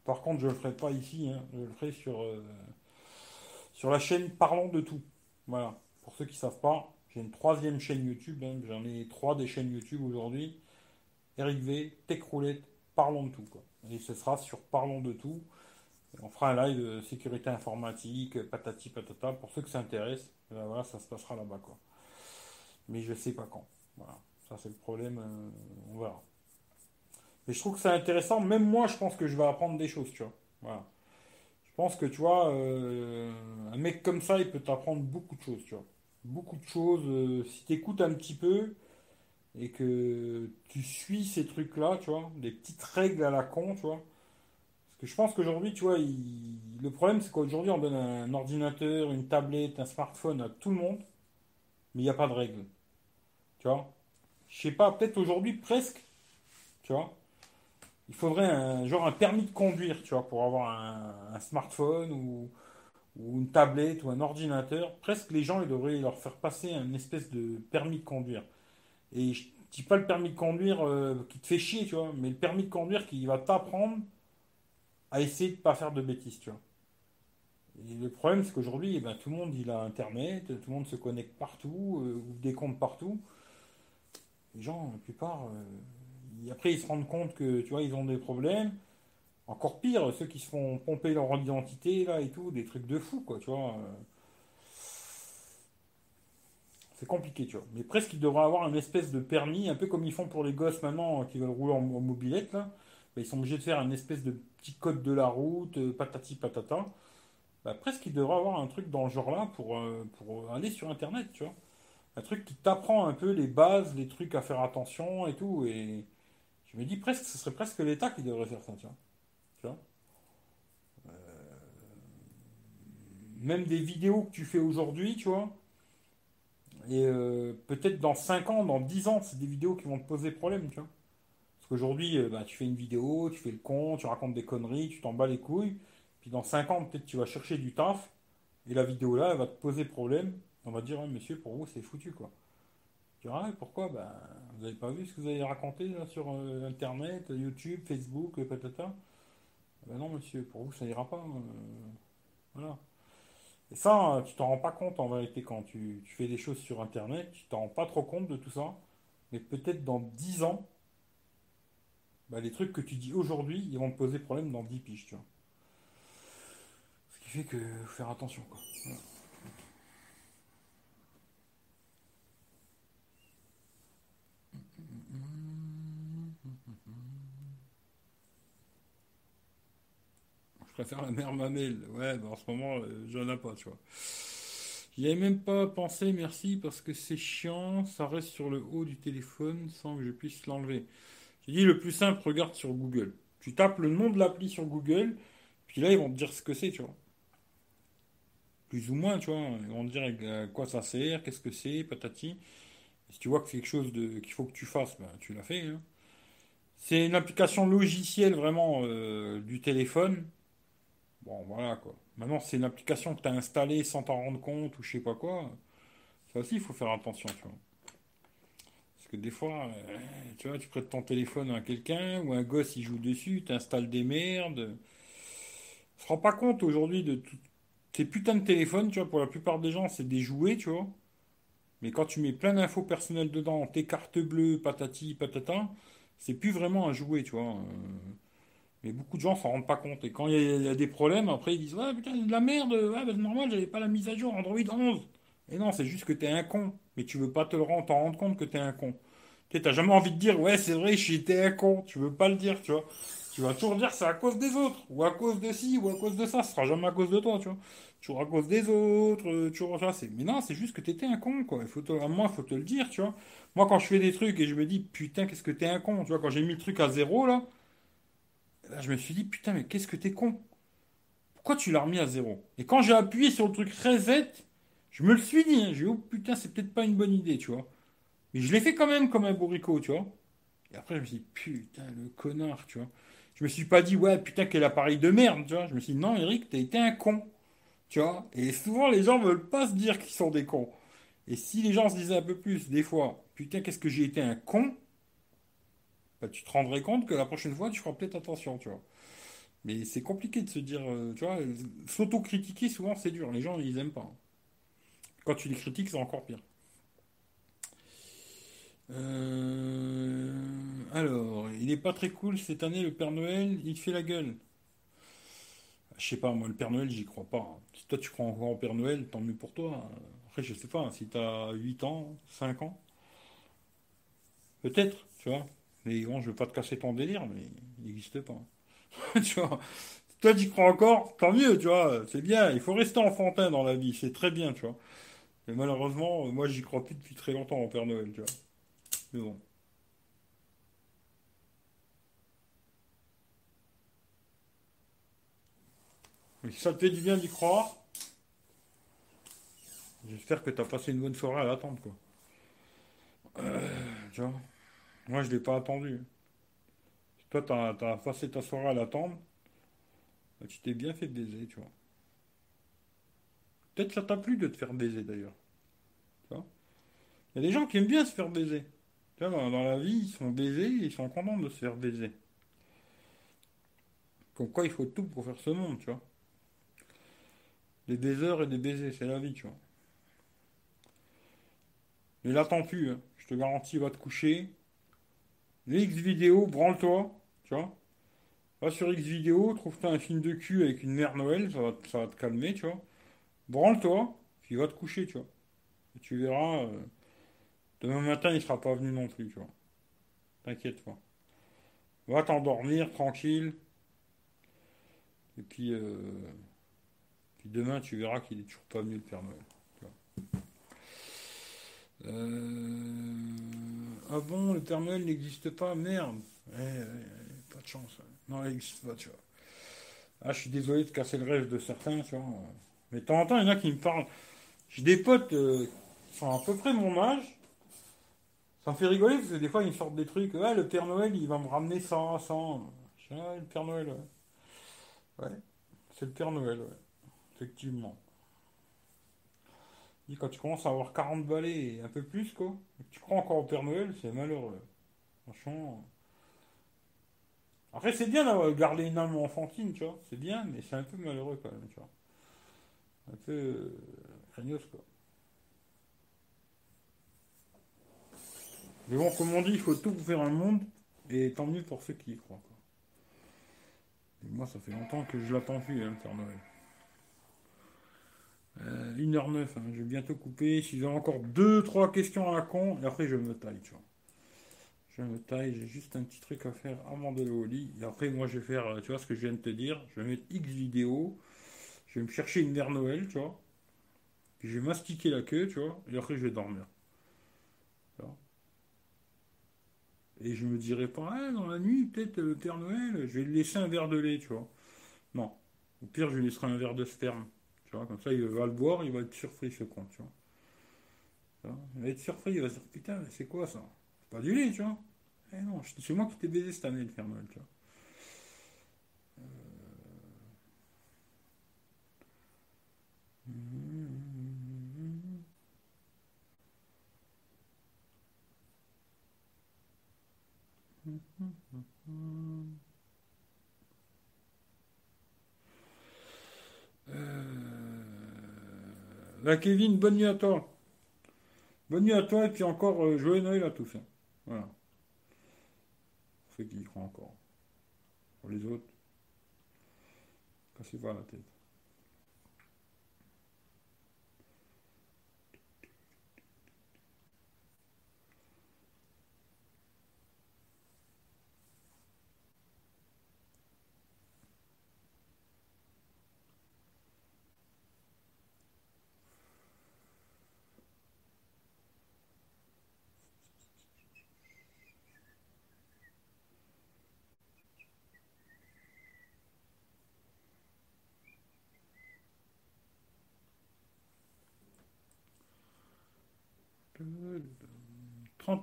Par contre, je le ferai pas ici, hein. je le ferai sur, euh, sur la chaîne Parlons de tout. Voilà. Pour ceux qui savent pas, j'ai une troisième chaîne YouTube. Hein. J'en ai trois des chaînes YouTube aujourd'hui. Eric V, Tech Roulette, Parlons de tout. Et ce sera sur Parlons de tout. On fera un live de sécurité informatique, patati patata. Pour ceux que ça intéresse, ben voilà, ça se passera là-bas. quoi. Mais je ne sais pas quand. Voilà c'est le problème. Euh, on verra. Mais je trouve que c'est intéressant. Même moi, je pense que je vais apprendre des choses, tu. Voilà. Je pense que, tu vois, euh, un mec comme ça, il peut t'apprendre beaucoup de choses, tu. Beaucoup de choses. Euh, si tu écoutes un petit peu et que tu suis ces trucs-là, tu vois, des petites règles à la con, tu vois. Parce que je pense qu'aujourd'hui, tu vois, le problème, c'est qu'aujourd'hui, on donne un ordinateur, une tablette, un smartphone à tout le monde, mais il n'y a pas de règles. Tu vois? Je sais pas, peut-être aujourd'hui presque, tu vois. Il faudrait un genre un permis de conduire, tu vois, pour avoir un, smartphone ou, une tablette ou un ordinateur. Presque les gens, ils devraient leur faire passer un espèce de permis de conduire. Et je dis pas le permis de conduire euh, qui te fait chier, tu vois, mais le permis de conduire qui va t'apprendre à essayer de pas faire de bêtises, tu vois. Et le problème, c'est qu'aujourd'hui, eh ben, tout le monde il a Internet, tout le monde se connecte partout, euh, ou des comptes partout les gens, la plupart, euh, après ils se rendent compte que tu vois, ils ont des problèmes. Encore pire, ceux qui se font pomper leur identité là et tout, des trucs de fou quoi, tu vois. Euh. c'est compliqué, tu vois. Mais presque ils devraient avoir une espèce de permis, un peu comme ils font pour les gosses maintenant qui veulent rouler en, mobilette là. Bah, ils sont obligés de faire une espèce de petit code de la route, euh, patati patata. Bah, presque ils devraient avoir un truc dans ce genre-là pour, pour aller sur Internet, tu vois un truc qui t'apprend un peu les bases, les trucs à faire attention et tout. Et je me dis presque, ce serait presque l'État qui devrait faire ça, tu vois? Euh, même des vidéos que tu fais aujourd'hui, tu vois. Et euh, peut-être dans 5 ans, dans 10 ans, c'est des vidéos qui vont te poser problème, tu vois. Parce qu'aujourd'hui, euh, bah, tu fais une vidéo, tu fais le con, tu racontes des conneries, tu t'en bats les couilles. Puis dans 5 ans, peut-être tu vas chercher du taf. Et la vidéo là, elle va te poser problème on va dire, monsieur, pour vous, c'est foutu, quoi. Tu vois, pourquoi? Ben, Vous n'avez pas vu ce que vous avez raconté sur euh, Internet, YouTube, Facebook, patata? Ben non, monsieur, pour vous, ça ira pas. Voilà. Et ça, tu t'en rends pas compte en vérité quand tu, fais des choses sur Internet, tu t'en rends pas trop compte de tout ça. Mais peut-être dans 10 ans, ben, les trucs que tu dis aujourd'hui, ils vont te poser problème dans 10 piges, tu vois. Ce qui fait que faire attention, quoi. Je préfère la mère mamelle. Ouais, bah, en ce moment, euh, j'en ai pas, tu vois. J'y avais même pas pensé, merci, parce que c'est chiant, ça reste sur le haut du téléphone sans que je puisse l'enlever. J'ai dit le plus simple, regarde sur Google. Tu tapes le nom de l'appli sur Google, puis là ils vont te dire ce que c'est, tu vois. plus ou moins, tu vois. Ils vont te dire à quoi ça sert, qu'est-ce que c'est, patati. Si tu vois que c'est quelque chose de, qu'il faut que tu fasses, ben, tu l'as fait. hein. C'est une application logicielle vraiment euh, du téléphone. Bon, voilà quoi. Maintenant, c'est une application que tu as installée sans t'en rendre compte ou je sais pas quoi. Ça aussi, il faut faire attention, tu vois. Parce que des fois, euh, tu vois, tu prêtes ton téléphone à quelqu'un ou un gosse il joue dessus, tu installes des merdes. On se rend pas compte aujourd'hui de tout. Tes putains de téléphones, tu vois, pour la plupart des gens, c'est des jouets, tu vois. Mais quand tu mets plein d'infos personnelles dedans, tes cartes bleues, patati, patata, c'est plus vraiment un jouet, tu vois. Euh, Mais beaucoup de gens s'en rendent pas compte. Et quand il y, a des problèmes, après ils disent Ouais, putain, c'est de la merde, ouais, bah, c'est normal, j'avais pas la mise à jour Android 11. Et non, c'est juste que t'es un con. Mais tu veux pas te le rendre, t'en rendre compte que t'es un con. Tu t'as jamais envie de dire Ouais, c'est vrai, j'étais un con. Tu veux pas le dire, tu vois. Tu vas toujours dire c'est à cause des autres, ou à cause de ci, ou à cause de ça. Ce sera jamais à cause de toi, tu vois. Toujours à cause des autres, euh, toujours ça. c'est- Mais non, c'est juste que t'étais un con, quoi. Il faut te... À moi, faut te le dire, tu vois. Moi, quand je fais des trucs et je me dis Putain, qu'est-ce que t'es un con, tu vois. Quand j'ai mis le truc à zéro, là. Là, je me suis dit, putain, mais qu'est-ce que t'es con? Pourquoi tu l'as remis à zéro? Et quand j'ai appuyé sur le truc reset, je me le suis dit, hein, j'ai dit, oh putain, c'est peut-être pas une bonne idée, tu vois. Mais je l'ai fait quand même comme un bourricot, tu vois. Et après, je me suis dit, putain, le connard, tu vois. Je me suis pas dit, ouais, putain, quel appareil de merde, tu vois. Je me suis dit, non, Eric, t'as été un con, tu vois. Et souvent, les gens veulent pas se dire qu'ils sont des cons. Et si les gens se disaient un peu plus, des fois, putain, qu'est-ce que j'ai été un con, bah, tu te rendrais compte que la prochaine fois, tu feras peut-être attention, tu vois. Mais c'est compliqué de se dire, euh, tu vois, s'auto-critiquer, souvent, c'est dur. Les gens, ils aiment pas. Quand tu les critiques, c'est encore pire. Euh, Alors, il est pas très cool cette année, le Père Noël, il fait la gueule. Je sais pas, moi, le Père Noël, j'y crois pas. Si toi, tu crois encore au Père Noël, tant mieux pour toi. Après, je sais pas, si t'as 8 ans, 5 ans, peut-être, tu vois. Mais bon, je veux pas te casser ton délire, mais il n'existe pas. [laughs] Tu vois. Toi, tu crois encore, tant mieux, tu vois. C'est bien, il faut rester enfantin dans la vie, c'est très bien, tu vois. Mais malheureusement, moi, j'y crois plus depuis très longtemps au Père Noël, tu vois. Mais bon. Mais si ça te fait du bien d'y croire, j'espère que t'as passé une bonne soirée à l'attendre, quoi. Tu vois. Moi, je l'ai pas attendu. Toi, t'as, t'as passé ta soirée à l'attendre, bah, tu t'es bien fait baiser, tu vois. Peut-être ça t'a plu de te faire baiser, d'ailleurs. Tu. Il y a des gens qui aiment bien se faire baiser. Tu vois, dans, la vie, ils sont baisés et ils sont contents de se faire baiser. Comme quoi, il faut tout pour faire ce monde, tu vois. Des baiseurs et des baisers, c'est la vie, tu vois. Mais l'attends plus, hein? Je te garantis, va te coucher. Les X vidéo, branle-toi, tu vois. Va sur X vidéo, trouve-toi un film de cul avec une mère Noël, ça va, ça va te calmer, tu vois. Branle-toi, puis va te coucher, tu vois. Et tu verras, euh, demain matin, il sera pas venu non plus, tu vois. T'inquiète pas. Va t'endormir tranquille, et puis, euh, puis demain, tu verras qu'il est toujours pas venu le Père Noël. Euh, Ah bon, le Père Noël n'existe pas? Merde. Eh, eh, eh, pas de chance. Non, il n'existe pas, tu vois. Ah, je suis désolé de casser le rêve de certains, tu vois. Mais de temps en temps, il y en a qui me parlent. J'ai des potes euh, qui sont à peu près mon âge. Ça me fait rigoler parce que des fois, ils me sortent des trucs. Ouais, le Père Noël, il va me ramener ça, ça. Je dis, ah, le Père Noël, ouais. Ouais, c'est le Père Noël, ouais. Effectivement. Quand tu commences à avoir 40 balais et un peu plus, quoi, tu crois encore au Père Noël, c'est malheureux. Franchement. Après, c'est bien d'avoir gardé une âme enfantine, tu vois. C'est bien, mais c'est un peu malheureux quand même, tu vois. Un peu euh, craignos, quoi. Mais bon, comme on dit, il faut tout pour faire un monde, et tant mieux pour ceux qui y croient. Et moi, ça fait longtemps que je l'attends plus, hein, le Père Noël. Euh, 1h09, hein, je vais bientôt couper. Si j'ai encore deux trois questions à la con, et après je me taille, tu vois. Je me taille, j'ai juste un petit truc à faire avant d'aller au lit. Et après, moi, je vais faire, euh, tu vois ce que je viens de te dire, je vais mettre X vidéo, je vais me chercher une mère Noël, tu vois. Puis je vais mastiquer la queue, tu vois, et après je vais dormir. Et je me dirai pas, ah, dans la nuit, peut-être le Père Noël, je vais laisser un verre de lait, tu vois. Non. Au pire, je lui laisserai un verre de sperme. Comme ça, il va le voir, il va être surpris, ce con, tu vois. Il va être surpris, il va se dire putain, c'est quoi ça? C'est pas du lait, tu vois. Eh non, c'est moi qui t'ai baisé cette année, le Père Noël, tu vois. Euh... La Kevin, bonne nuit à toi. Bonne nuit à toi et puis encore euh, joyeux Noël à tous. Hein. Voilà. Pour ceux qui y croient encore. Pour les autres, cassez-vous la tête.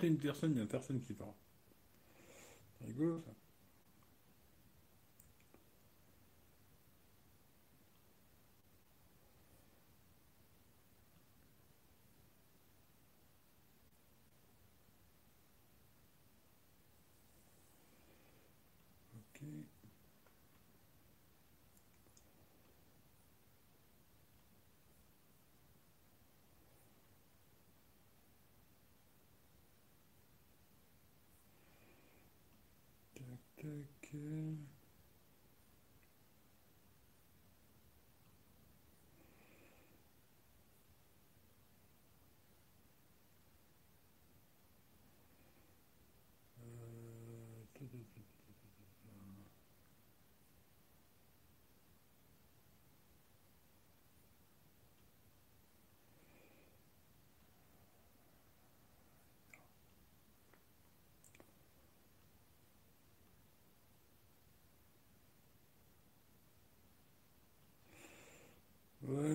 Une personnes, il n'y a personne qui parle. C'est rigolo ça. Voilà,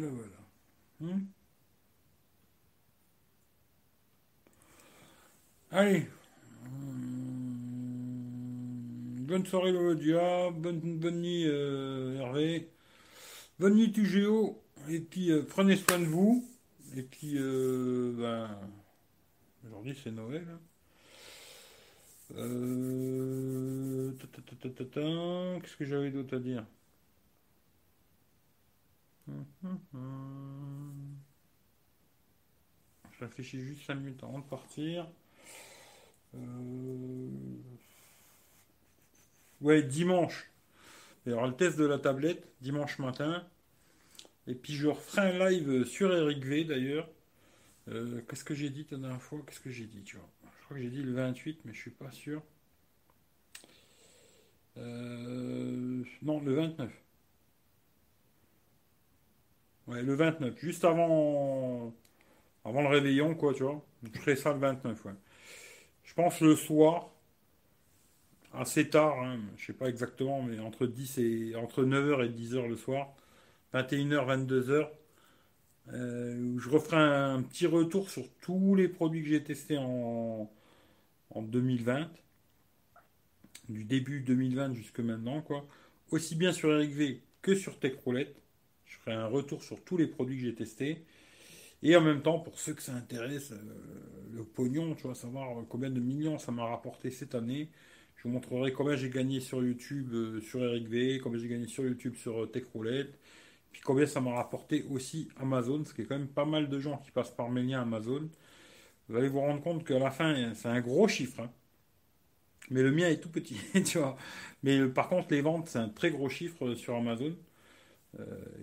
voilà. Hmm Allez. Bonne soirée Lodia, bonne, bonne nuit euh, Hervé, bonne nuit Tugéo, et puis euh, prenez soin de vous, et puis euh, ben, aujourd'hui c'est Noël. Hein. Qu'est-ce que j'avais d'autre à dire? Je réfléchis juste 5 minutes avant de partir. Euh, ouais, dimanche. Il y aura le test de la tablette, dimanche matin. Et puis je referai un live sur Eric V d'ailleurs. Euh, qu'est-ce que j'ai dit la dernière fois? Qu'est-ce que j'ai dit tu vois? Je crois que j'ai dit le 28, mais je suis pas sûr. Euh, non, le 29. Ouais, le 29, juste avant, avant le réveillon, quoi, tu vois. Je ferai ça le 29, ouais. Je pense le soir, assez tard, hein, je sais pas exactement, mais entre 10 et entre 9h et 10h le soir, 21h, 22h, euh, où je referai un, petit retour sur tous les produits que j'ai testés en, en 2020, du début 2020 jusque maintenant, quoi. Aussi bien sur Eric V que sur Tech Roulette. Je ferai un retour sur tous les produits que j'ai testés. Et en même temps, pour ceux que ça intéresse, euh, le pognon, tu vois, savoir combien de millions ça m'a rapporté cette année. Je vous montrerai combien j'ai gagné sur YouTube euh, sur Eric V, combien j'ai gagné sur YouTube sur euh, Tech Roulette, puis combien ça m'a rapporté aussi Amazon, ce qui est quand même pas mal de gens qui passent par mes liens Amazon. Vous allez vous rendre compte qu'à la fin, c'est un gros chiffre. Hein. Mais le mien est tout petit, [laughs] tu vois. Mais par contre, les ventes, c'est un très gros chiffre sur Amazon.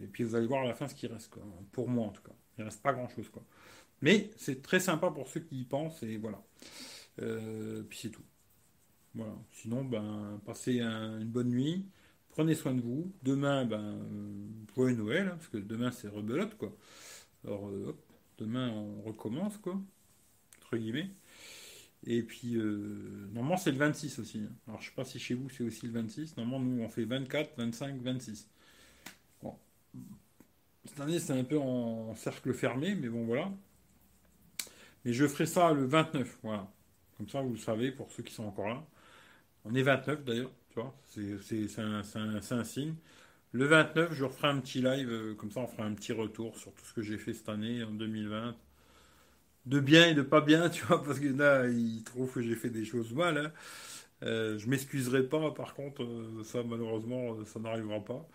Et puis vous allez voir à la fin ce qui reste, pour moi en tout cas. Il reste pas grand-chose. quoi. Mais c'est très sympa pour ceux qui y pensent, et voilà. Euh, puis c'est tout. Voilà. Sinon, ben, passez une bonne nuit. Prenez soin de vous. Demain, ben, joyeux Noël, hein, parce que demain c'est rebelote, quoi. Alors, euh, hop, demain on recommence, quoi. Entre guillemets. Et puis, normalement c'est le 26 aussi. Hein. Alors, je sais pas si chez vous c'est aussi le 26. Normalement, nous on fait 24, 25, 26. Cette année, c'est un peu en cercle fermé, mais bon, voilà. Mais je ferai ça le 29, voilà. Comme ça, vous le savez, pour ceux qui sont encore là. On est 29 d'ailleurs, tu vois, c'est un, signe. Le 29, je referai un petit live, euh, comme ça on fera un petit retour sur tout ce que j'ai fait cette année, en 2020. De bien et de pas bien, [laughs] tu vois, parce que là, ils trouvent que j'ai fait des choses mal. Hein. Euh, je m'excuserai pas, par contre, euh, ça malheureusement, ça n'arrivera pas.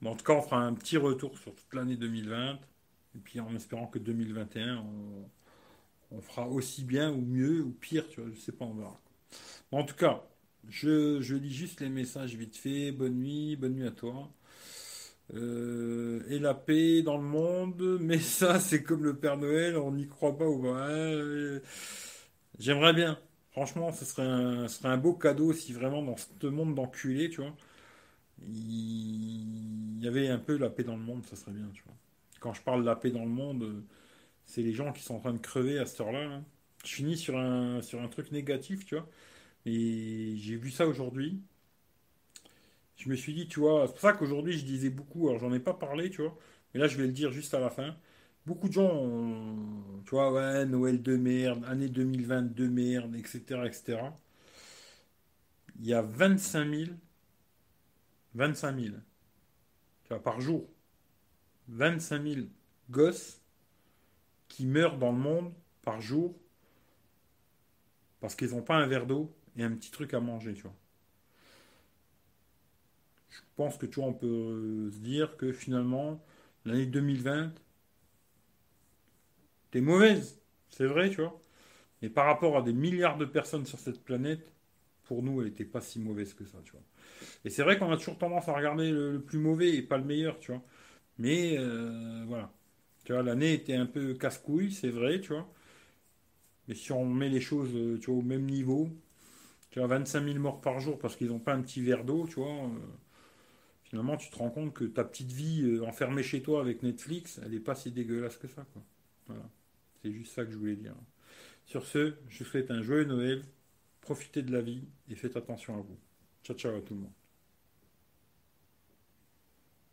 Mais en tout cas, on fera un petit retour sur toute l'année 2020. Et puis en espérant que 2021, on, fera aussi bien ou mieux ou pire, tu vois, je sais pas, on verra. en tout cas, je, je, lis juste les messages vite fait. Bonne nuit, bonne nuit à toi. Euh, et la paix dans le monde, mais ça, c'est comme le Père Noël, on n'y croit pas ou pas. Hein. J'aimerais bien. Franchement, ce serait, un, ce serait un beau cadeau si vraiment dans ce monde d'enculés, tu vois, il y avait un peu la paix dans le monde, ça serait bien, tu vois. Quand je parle de la paix dans le monde, c'est les gens qui sont en train de crever à cette heure-là. Hein. Je finis sur un, sur un truc négatif, tu vois. Et j'ai vu ça aujourd'hui. Je me suis dit, tu vois, c'est pour ça qu'aujourd'hui je disais beaucoup, alors j'en ai pas parlé, tu vois, mais là je vais le dire juste à la fin. Beaucoup de gens, tu vois, ouais, Noël de merde, année 2020 de merde, etc., etc. Il y a 25 000, 25 000, tu vois, par jour, 25 000 gosses qui meurent dans le monde par jour parce qu'ils n'ont pas un verre d'eau et un petit truc à manger, tu vois. Je pense que tu vois, on peut se dire que finalement, l'année 2020, t'es mauvaise, c'est vrai, tu vois. Mais par rapport à des milliards de personnes sur cette planète, pour nous, elle n'était pas si mauvaise que ça, tu vois. Et c'est vrai qu'on a toujours tendance à regarder le, plus mauvais et pas le meilleur, tu vois. Mais euh, voilà. Tu vois, l'année était un peu casse-couille, c'est vrai, tu vois. Mais si on met les choses euh, tu vois, au même niveau, tu as 25 000 morts par jour parce qu'ils n'ont pas un petit verre d'eau, tu vois. Euh, finalement, tu te rends compte que ta petite vie enfermée chez toi avec Netflix, elle n'est pas si dégueulasse que ça, quoi. Voilà. C'est juste ça que je voulais dire. Sur ce, je vous souhaite un joyeux Noël, profitez de la vie et faites attention à vous. Ciao, ciao à tout le monde.